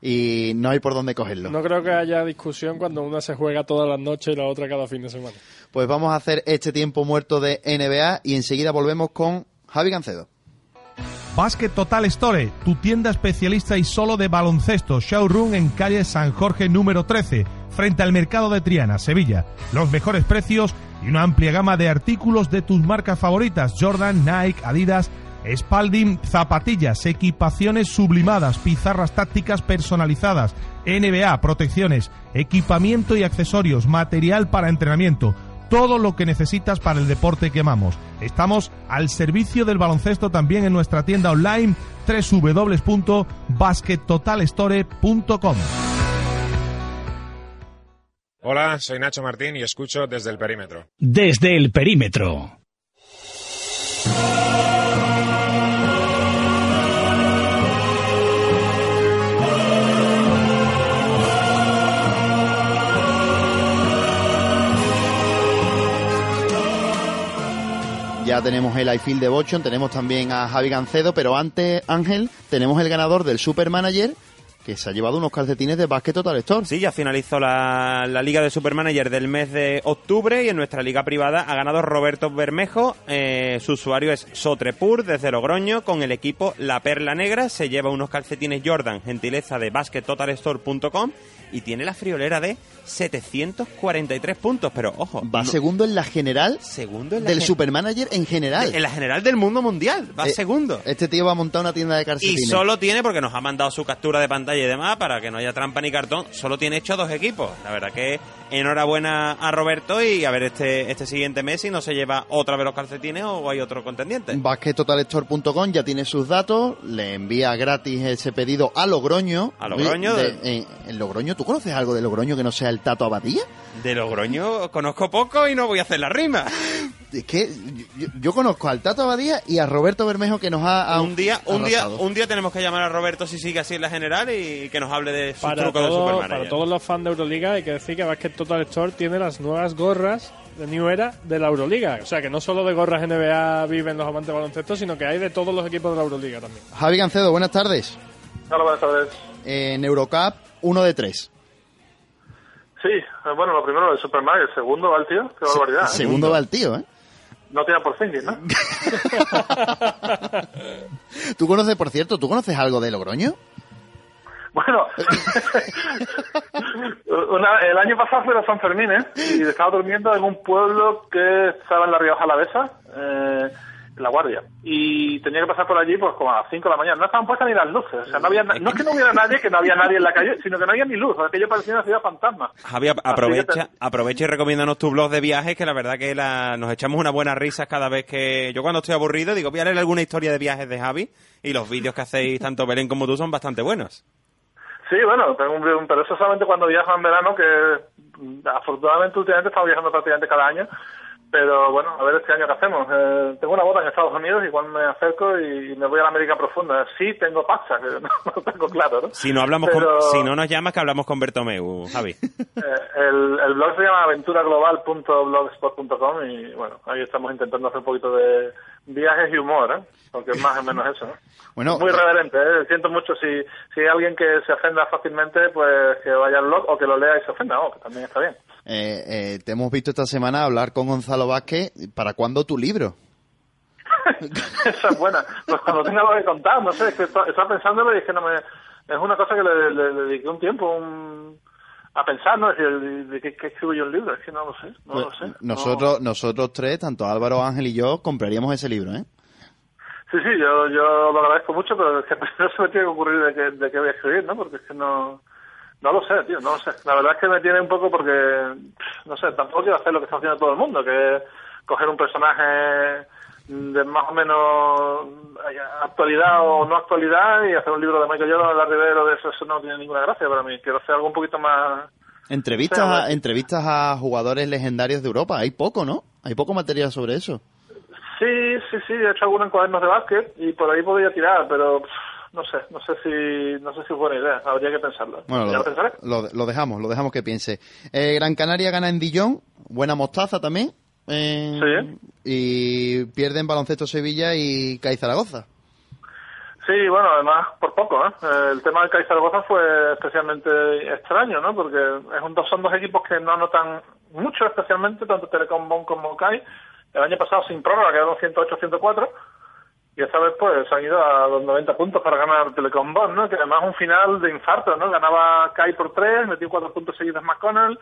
y no hay por dónde cogerlo. No creo que haya discusión cuando una se juega todas las noches y la otra cada fin de semana. Pues vamos a hacer este tiempo muerto de NBA y enseguida volvemos con Javi Gancedo. Basket Total Store, tu tienda especialista y solo de baloncesto, showroom en calle San Jorge número 13, frente al mercado de Triana, Sevilla. Los mejores precios y una amplia gama de artículos de tus marcas favoritas, Jordan, Nike, Adidas, Spalding, zapatillas, equipaciones sublimadas, pizarras tácticas personalizadas, NBA, protecciones, equipamiento y accesorios, material para entrenamiento, todo lo que necesitas para el deporte que amamos. Estamos al servicio del baloncesto también en nuestra tienda online www.baskettotalstore.com. Hola, soy Nacho Martín y escucho desde el perímetro. Desde el perímetro. Ya tenemos el iField de Bochon, tenemos también a Javi Gancedo, pero antes, Ángel, tenemos el ganador del Supermanager que se ha llevado unos calcetines de Basket Total Store. Sí, ya finalizó la, la liga de Supermanager del mes de octubre y en nuestra liga privada ha ganado Roberto Bermejo. Eh, su usuario es Sotrepur desde Logroño con el equipo La Perla Negra. Se lleva unos calcetines Jordan, gentileza de baskettotalstore.com y tiene la friolera de 743 puntos. Pero ojo, Va no- segundo en la general segundo en la del gen- Supermanager en general. en la general del mundo mundial. Va Eh, segundo. Este tío va a montar una tienda de Y calcetines. solo tiene, porque nos ha mandado su captura de pantalla y demás, para que no haya trampa ni cartón, solo tiene hecho dos equipos. La verdad que enhorabuena a Roberto y a ver este, este siguiente mes si no se lleva otra vez los calcetines o hay otro contendiente. BasketTotalStore.com ya tiene sus datos, le envía gratis ese pedido a Logroño. A Logroño, De- de- en, en Logroño, ¿tú conoces algo de Logroño que no sea el Tato Abadía? De Logroño conozco poco y no voy a hacer la rima. Es que yo, yo conozco al Tato Abadía y a Roberto Bermejo que nos ha, ha un día, un día, un día tenemos que llamar a Roberto si sigue así en la general y que nos hable de sus Para, trucos de todo- Supermanager. para todos los fans de Euroliga hay que decir que Basket Total Store tiene las nuevas gorras de New Era de la Euroliga. O sea que no solo de gorras NBA viven los amantes de baloncesto, sino que hay de todos los equipos de la Euroliga también. Javi Gancedo, buenas tardes. Hola, buenas tardes. En Eurocup, uno de tres. Sí, eh, bueno, lo primero, el Superman, el segundo va el tío, qué barbaridad. ¿eh? Segundo va el tío, ¿eh? No tiene por fin, ¿no? ¿Tú conoces, por cierto, tú conoces algo de Logroño? Bueno, una- el año pasado fue la San Fermín, ¿eh? Y estaba durmiendo en un pueblo que estaba en la Rioja Alavesa, eh, en La Guardia. Y tenía que pasar por allí pues como a las 5 de la mañana. No estaban puestas ni las luces. O sea, no, había, no es que no hubiera nadie, que no había nadie en la calle, sino que no había ni luz. Aquello parecía una ciudad fantasma. Javi, que aprovecha, te- aprovecha y recomiéndanos tu blog de viajes, que la verdad que la- nos echamos unas buenas risas cada vez que... Yo cuando estoy aburrido digo, voy a leer alguna historia de viajes de Javi, y los vídeos que hacéis tanto Belén como tú son bastante buenos. Sí, bueno, tengo pero eso solamente cuando viajo en verano, que mm, afortunadamente últimamente estamos viajando prácticamente cada año. Pero bueno, a ver este año qué hacemos. Eh, tengo una boda en Estados Unidos, igual me acerco y, me voy a la América Profunda. Sí, tengo pasta, que no, lo tengo claro, ¿no? Si no hablamos Pero, con, si no nos llamas, que hablamos con Bertomeu, Javi. eh, el, el blog se llama aventuraglobal.blogspot.com y bueno, ahí estamos intentando hacer un poquito de viajes y humor, ¿eh? Porque es más o menos eso, ¿no? Bueno, Muy reverente, ¿eh? Siento mucho si, si hay alguien que se ofenda fácilmente, pues que vaya al blog o que lo lea y se ofenda, oh, que también está bien. eh, eh, te hemos visto esta semana hablar con Gonzalo Vázquez. ¿Para cuándo tu libro? Esa es buena. Pues cuando tenga algo que contar, no sé, es que está- estaba pensándolo y es que no me... Es una cosa que le, le- le dediqué un tiempo un- a pensar, ¿no? Es decir, ¿de, qué, qué escribo yo un libro? Es que no lo sé, no Pues, lo sé. No- nosotros, nosotros tres, tanto Álvaro, Ángel y yo, compraríamos ese libro, ¿eh? Sí, sí, yo, yo lo agradezco mucho, pero es que no se me tiene que ocurrir de qué, de qué voy a escribir, ¿no? Porque es que no... No lo sé, tío, no lo sé. La verdad es que me tiene un poco porque, no sé, tampoco quiero hacer lo que está haciendo todo el mundo, que es coger un personaje de más o menos actualidad o no actualidad y hacer un libro de Michael Jordan, Larry Bird o de eso, eso no tiene ninguna gracia para mí. Quiero hacer algo un poquito más... Entrevistas, a, entrevistas a jugadores legendarios de Europa. Hay poco, ¿no? Hay poco material sobre eso. Sí, sí, sí, he hecho algunos en cuadernos de básquet y por ahí podría tirar, pero no sé, no sé si no sé si es buena idea, habría que pensarlo. Bueno, ¿Ya lo, lo lo, dejamos, lo dejamos que piense. Eh, Gran Canaria gana en Dijon, buena mostaza también. Eh, Y pierde en baloncesto Sevilla y CAI Zaragoza. Sí, bueno, además por poco, ¿eh? El tema del CAI Zaragoza fue especialmente extraño, ¿no? Porque es un, dos- son dos equipos que no anotan mucho, especialmente, tanto Telecom Bon como CAI. El año pasado sin prórroga quedaron 108-104 y esta vez pues han ido a los 90 puntos para ganar Telecom Bon, ¿no? Que además un final de infarto, ¿no? Ganaba CAI por 3, metió 4 puntos seguidos McConnell,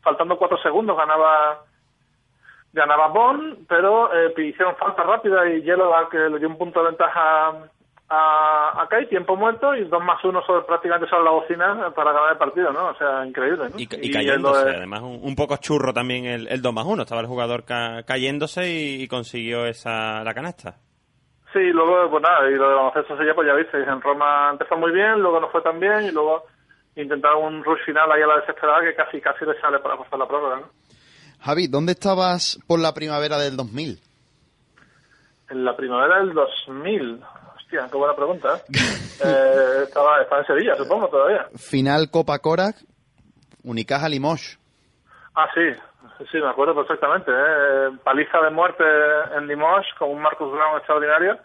faltando 4 segundos ganaba ganaba Bon, pero eh, hicieron falta rápida y Yellow que le dio un punto de ventaja a, a Kai, tiempo muerto y 2 más 1 sobre, prácticamente sobre la bocina para ganar el partido, ¿no? O sea, increíble, ¿no? Y, y cayéndose, además, un, un poco churro también el, el 2 más 1. Estaba el jugador ca- cayéndose y, y consiguió esa la canasta. Sí, luego, pues nada, y lo de baloncesto Sevilla, pues ya visteis, en Roma empezó muy bien, luego no fue tan bien, y luego intentaron un rush final ahí a la desesperada que casi casi le sale para pasar la prórroga, ¿no? Javi, ¿dónde estabas por la primavera del 2000? En la primavera del 2000, hostia, qué buena pregunta, ¿eh? Eh, estaba, estaba en Sevilla, supongo, todavía. Final Copa Korak, Unicaja Limoges. Ah, sí, sí, me acuerdo perfectamente, ¿eh? Paliza de muerte en Limoges con un Marcus Brown extraordinario,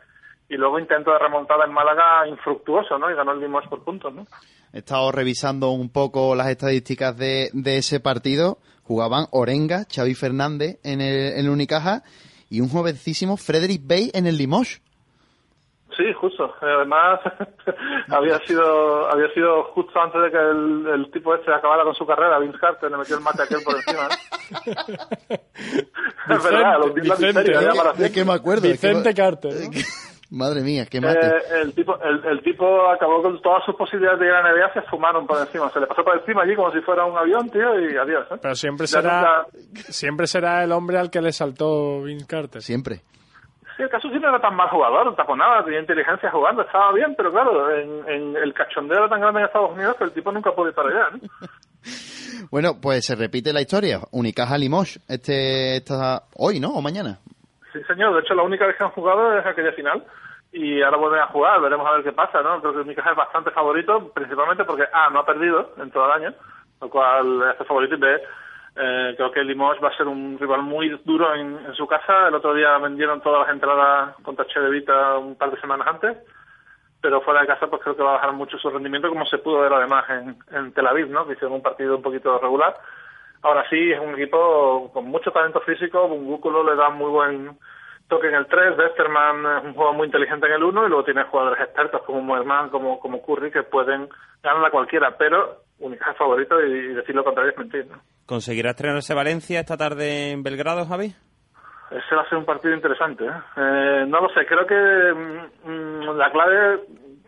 y luego intento de remontada en Málaga infructuoso, ¿no? Y ganó el Limoges por puntos, ¿no? He estado revisando un poco las estadísticas de, de ese partido. Jugaban Orenga, Xavi Fernández en el, en el Unicaja y un jovencísimo Frederick Bay en el Limoges. Sí, justo. Además, había sido había sido justo antes de que el, el tipo este acabara con su carrera, Vince Carter, le metió el mate aquel por encima. ¿eh? es verdad, lo la miseria, ya para Es que me acuerdo. es que Vicente Carter. Madre mía, qué mate. Eh, el tipo el, el tipo acabó con todas sus posibilidades de ir a la NBA, se fumaron por encima. Se le pasó por encima allí como si fuera un avión, tío, y adiós. ¿eh? Pero siempre Ya será, nunca- siempre será el hombre al que le saltó Vince Carter. Siempre. Sí, el caso sí no era tan mal jugador, taponaba, tenía inteligencia jugando, estaba bien, pero claro, en, en el cachondeo era tan grande en Estados Unidos que el tipo nunca pudo ir para allá. ¿no? Bueno, pues se repite la historia. Unicaja Limoges, este está hoy, ¿no? O mañana. Sí, señor. De hecho, la única vez que han jugado es aquella final. Y ahora vuelven a jugar. Veremos a ver qué pasa, ¿no? Creo que Unicaja es bastante favorito, principalmente porque, A, no ha perdido en todo el año, lo cual es favorito. Y B, eh, creo que Limoges va a ser un rival muy duro en, en su casa. El otro día vendieron todas las entradas contra Che de Vita un par de semanas antes. Pero fuera de casa, pues creo que va a bajar mucho su rendimiento, como se pudo ver además en, en Tel Aviv, ¿no? Que hicieron un partido un poquito regular. Ahora sí, es un equipo con mucho talento físico. Bungúculo le da muy buen toque en el 3, Westerman es un jugador muy inteligente en el 1 y luego tiene jugadores expertos como Moerman, como, como Curry que pueden ganar a cualquiera, pero Unicaja favorito y, decir lo contrario es mentir. ¿no? ¿Conseguirá estrenarse Valencia esta tarde en Belgrado, Javi? Ese va a ser un partido interesante. ¿eh? Eh, no lo sé, creo que mm, la clave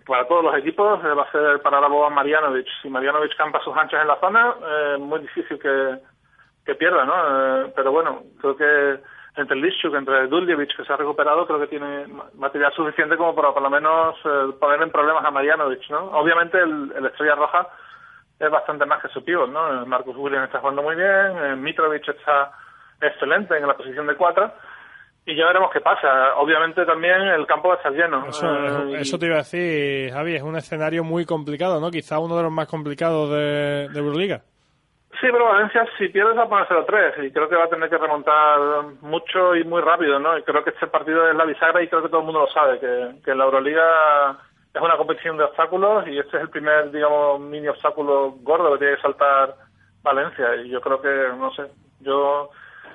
para todos los equipos eh, va a ser para la Boba Marianovic. Si Marianovic campa sus anchas en la zona, es muy difícil que, que pierda, ¿no? pero bueno, creo que entre Lischuk, entre Duljevic, que se ha recuperado, creo que tiene material suficiente como para por lo menos poner en problemas a Marianovic, ¿no? Obviamente el, el Estrella Roja es bastante más que su pívot, ¿no? Marcus Williams está jugando muy bien, Mitrovic está excelente en la posición de cuatro y ya veremos qué pasa. Obviamente también el campo va a estar lleno. Eso, te iba a decir, Javi, es un escenario muy complicado, ¿no? Quizá uno de los más complicados de, de Euroliga. Sí, pero Valencia si pierdes va a a tres y creo que va a tener que remontar mucho y muy rápido, ¿no? Y creo que este partido es la bisagra y creo que todo el mundo lo sabe, que, que la Euroliga es una competición de obstáculos y este es el primer, digamos, mini obstáculo gordo que tiene que saltar Valencia. Y yo creo que, no sé, yo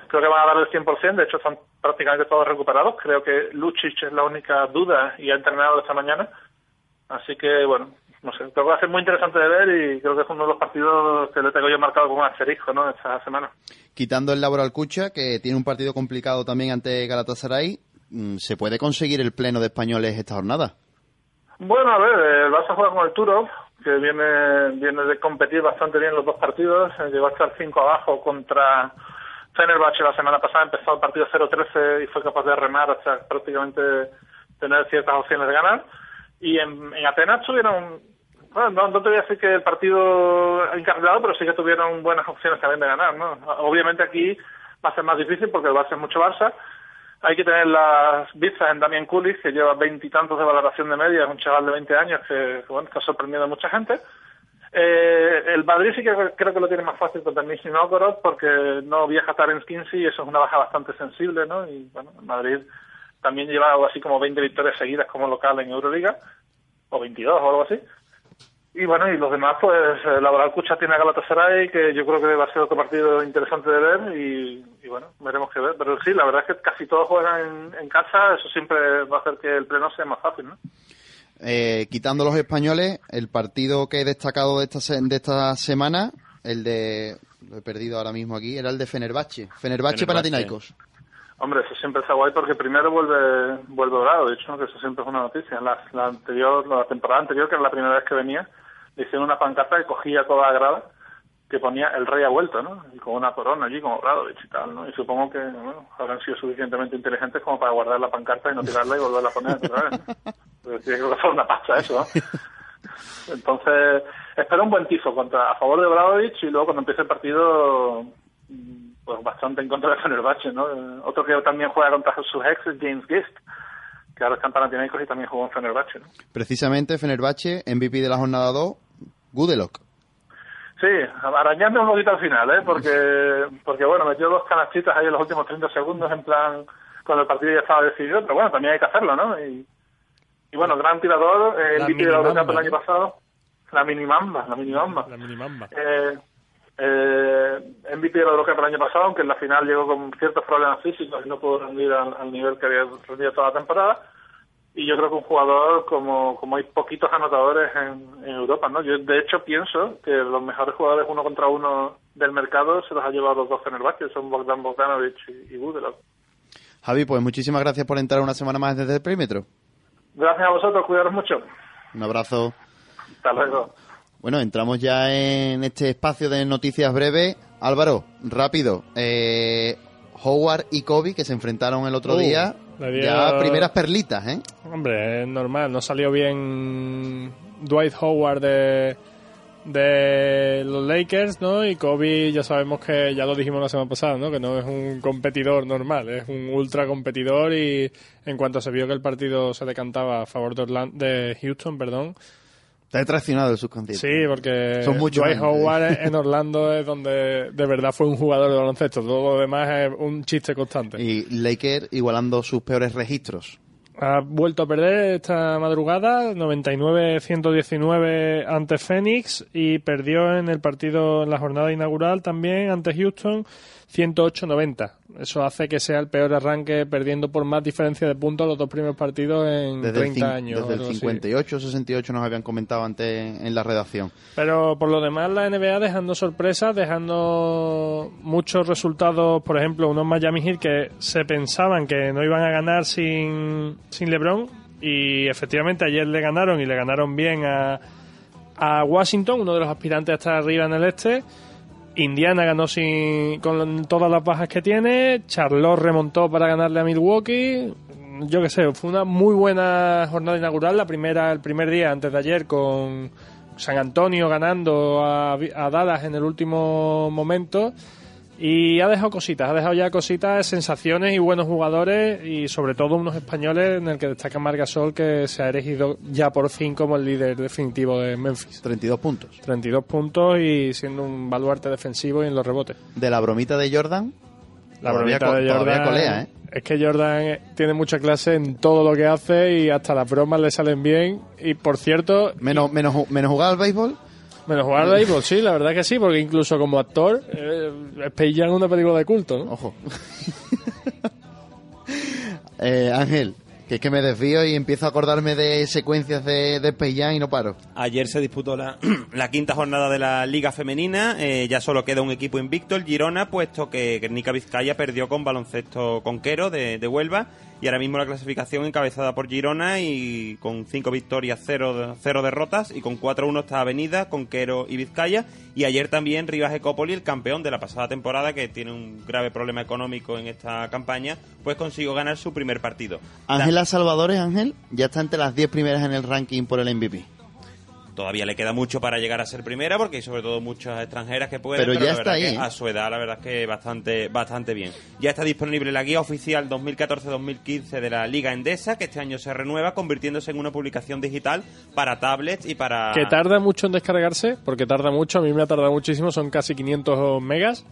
creo que van a dar el 100%, de hecho están prácticamente todos recuperados, creo que Lucic es la única duda y ha entrenado esta mañana, así que bueno, no sé, creo que va a ser muy interesante de ver y creo que es uno de los partidos que le tengo yo marcado como un asterisco, ¿no?, esta semana. Quitando el Laboral Cucha, que tiene un partido complicado también ante Galatasaray, mm, ¿se puede conseguir el pleno de españoles esta jornada? Bueno, a ver, el Barça juega con el Turov, que viene, viene de competir bastante bien los dos partidos, llegó a estar 5 abajo contra Fenerbahce la semana pasada empezó el partido 0-13 y fue capaz de remar hasta prácticamente tener ciertas opciones de ganar. Y en, Atenas tuvieron, bueno, no, te voy a decir que el partido encarrilado, pero sí que tuvieron buenas opciones también de ganar. ¿no? Obviamente aquí va a ser más difícil porque va a ser mucho Barça. Hay que tener las vistas en Damian Kulis, que lleva veintitantos de valoración de media, es un chaval de 20 años que, bueno, que ha sorprendido a mucha gente. Eh, el Madrid sí que creo que lo tiene más fácil contra Nizhny Novgorod porque no viaja Terence Kinsey y eso es una baja bastante sensible, ¿no? Y bueno, el Madrid también lleva algo así como 20 victorias seguidas como local en Euroliga, o 22 o algo así. Y bueno, y los demás, pues eh, Laboral Cucha tiene a Galatasaray, que yo creo que va a ser otro partido interesante de ver y, bueno, veremos qué ver. Pero sí, la verdad es que casi todos juegan en, en casa, eso siempre va a hacer que el pleno sea más fácil, ¿no? Eh, quitando los españoles, el partido que he destacado de esta, de esta semana, el de, lo he perdido ahora mismo aquí, era el de Fenerbahce. Fenerbahce, Panathinaikos. Hombre, eso siempre está guay porque primero vuelve vuelve dorado, de hecho, que eso siempre es una noticia. La, la anterior, la temporada anterior, que era la primera vez que venía, le hicieron una pancarta que cogía toda la grada que ponía el rey ha vuelto, ¿no? Y con una corona allí como Bradovich y tal, ¿no? Y supongo que, bueno, habrán sido suficientemente inteligentes como para guardar la pancarta y no tirarla y volverla a poner otra vez. tiene que costar una pasta eso, ¿no? Entonces, espero un buen tifo contra, a favor de Bradovich y luego cuando empiece el partido, pues bastante en contra de Fenerbahce, ¿no? Otro que también juega contra sus ex es James Gist, que ahora está en Panathinaikos y también jugó en Fenerbahce, ¿no? Precisamente Fenerbahce, MVP de la jornada 2, Gudelok. Sí, arañando un poquito al final, ¿eh? Porque, porque bueno, metió dos canastitas ahí en los últimos 30 segundos, en plan, cuando el partido ya estaba decidido, pero bueno, también hay que hacerlo, ¿no? Y, y bueno, gran tirador, eh, el MVP de la Eurocup el año pasado, la minimamba, la minimamba. La minimamba. Eh, eh, MVP de la Eurocup el año pasado, aunque en la final llegó con ciertos problemas físicos y no pudo rendir al nivel que había rendido toda la temporada y yo creo que un jugador como, como hay poquitos anotadores en, Europa, ¿no? Yo de hecho pienso que los mejores jugadores uno contra uno del mercado se los ha llevado los dos Fenerbahce, son Bogdan Bogdanovic y, y Javi, pues muchísimas gracias por entrar una semana más desde el perímetro. Gracias a vosotros, cuidaros mucho. Un abrazo. Hasta luego. Bueno, entramos ya en este espacio de noticias breves. Álvaro, rápido. Eh, Howard y Kobe que se enfrentaron el otro uh. día ya primeras perlitas, ¿eh? Hombre, es normal. No salió bien Dwight Howard de, de los Lakers, ¿no? Y Kobe ya sabemos que, ya lo dijimos la semana pasada, ¿no? Que no es un competidor normal, es un ultra competidor y en cuanto se vio que el partido se decantaba a favor de, de Houston, perdón, Está traicionado el subconsciente. Sí, porque Son muchos Dwight Howard en Orlando es donde de verdad fue un jugador de baloncesto. Todo lo demás es un chiste constante. Y Laker igualando sus peores registros. Ha vuelto a perder esta madrugada, 99-119 ante Phoenix y perdió en el partido en la jornada inaugural también ante Houston 108-90. Eso hace que sea el peor arranque perdiendo por más diferencia de puntos los dos primeros partidos en Desde 30 el, cin- años. Desde el algo así. 58 68 nos habían comentado antes en la redacción. Pero por lo demás, la NBA dejando sorpresas, dejando muchos resultados, por ejemplo, unos Miami Heat que se pensaban que no iban a ganar sin, sin LeBron y efectivamente ayer le ganaron y le ganaron bien a, a Washington, uno de los aspirantes a estar arriba en el este. Indiana ganó sin, con todas las bajas que tiene. Charlotte remontó para ganarle a Milwaukee. Yo qué sé, fue una muy buena jornada inaugural. La primera, el primer día antes de ayer con San Antonio ganando a, a Dallas en el último momento. Y ha dejado cositas, ha dejado ya cositas, sensaciones y buenos jugadores y sobre todo unos españoles en el que destaca Margasol que se ha erigido ya por fin como el líder definitivo de Memphis. 32 puntos. 32 puntos y siendo un baluarte defensivo y en los rebotes. De la bromita de Jordan, La bromita de Jordan colea, ¿eh? Es que Jordan tiene mucha clase en todo lo que hace y hasta las bromas le salen bien. Y por cierto, Menos, menos, menos jugar al béisbol. Menos jugar al béisbol, sí, la verdad que sí, porque incluso como actor, eh, Space Jam es una película de culto, ¿no? Ojo. Eh, Ángel, que es que me desvío y empiezo a acordarme de secuencias de, de Space Jam y no paro. Ayer se disputó la, la quinta jornada de la Liga Femenina. eh, ya solo queda un equipo invicto, el Girona, puesto que Guernica Vizcaya perdió con baloncesto conquero de, de Huelva. Y ahora mismo la clasificación encabezada por Girona y con cinco victorias, cero, cero derrotas. Y con 4-1 está Avenida, Conquero y Vizcaya. Y ayer también Rivas Ecópoli, el campeón de la pasada temporada, que tiene un grave problema económico en esta campaña, pues consiguió ganar su primer partido. La- Ángela Salvadores, Ángel, ya está entre las 10 primeras en el ranking por el MVP. Todavía le queda mucho para llegar a ser primera porque hay sobre todo muchas extranjeras que pueden, Pero ya la está ahí, que a su edad la verdad es que bastante bastante bien. Ya está disponible la guía oficial 2014-2015 de la Liga Endesa que este año se renueva convirtiéndose en una publicación digital para tablets y para Que tarda mucho en descargarse, porque tarda mucho, a mí me ha tardado muchísimo, son casi 500 megas,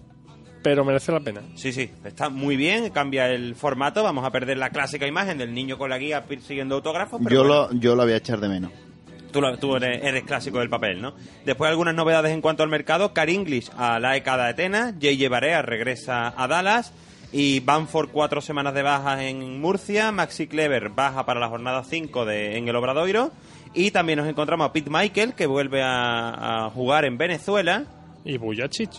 pero merece la pena. Sí, sí, está muy bien, cambia el formato, vamos a perder la clásica imagen del niño con la guía siguiendo autógrafos, pero Yo bueno. lo, yo lo voy a echar de menos. Tú, tú eres, clásico del papel, ¿no? Después algunas novedades en cuanto al mercado. Car English a la ECA de Atenas. J.J. Barea regresa a Dallas. Y Banford cuatro semanas de bajas en Murcia. Maxi Clever baja para la jornada 5 de, en el Obradoiro. Y también nos encontramos a Pete Michael, que vuelve a, jugar en Venezuela. Y Bujacic.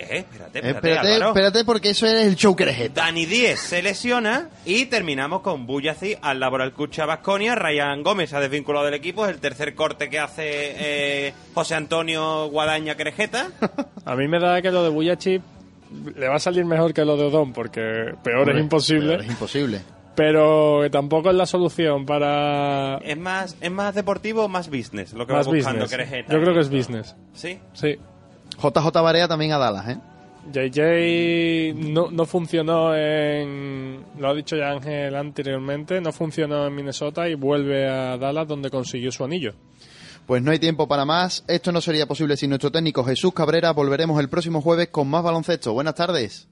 Eh, espérate, espérate, Espérate, Álvaro. espérate, porque eso es el show que eres. Dani Díez se lesiona y terminamos con Bullaci al Laboral Cucha Basconia. Ryan Gómez se ha desvinculado del equipo. Es el tercer corte que hace eh, José Antonio Guadaña Crejeta. A mí me da que lo de Bujacic le va a salir mejor que lo de Odón, porque peor Hombre, es imposible. peor es imposible. Pero que tampoco es la solución para Es más, es más deportivo o más business lo que más va buscando business. Crejeta. Yo creo que es business. ¿Sí? Sí. JJ Barea también a Dallas, ¿eh? JJ no, no funcionó en. Lo ha dicho ya Ángel anteriormente. No funcionó en Minnesota y vuelve a Dallas donde consiguió su anillo. Pues no hay tiempo para más. Esto no sería posible sin nuestro técnico Jesús Cabrera. Volveremos el próximo jueves con más baloncesto. Buenas tardes.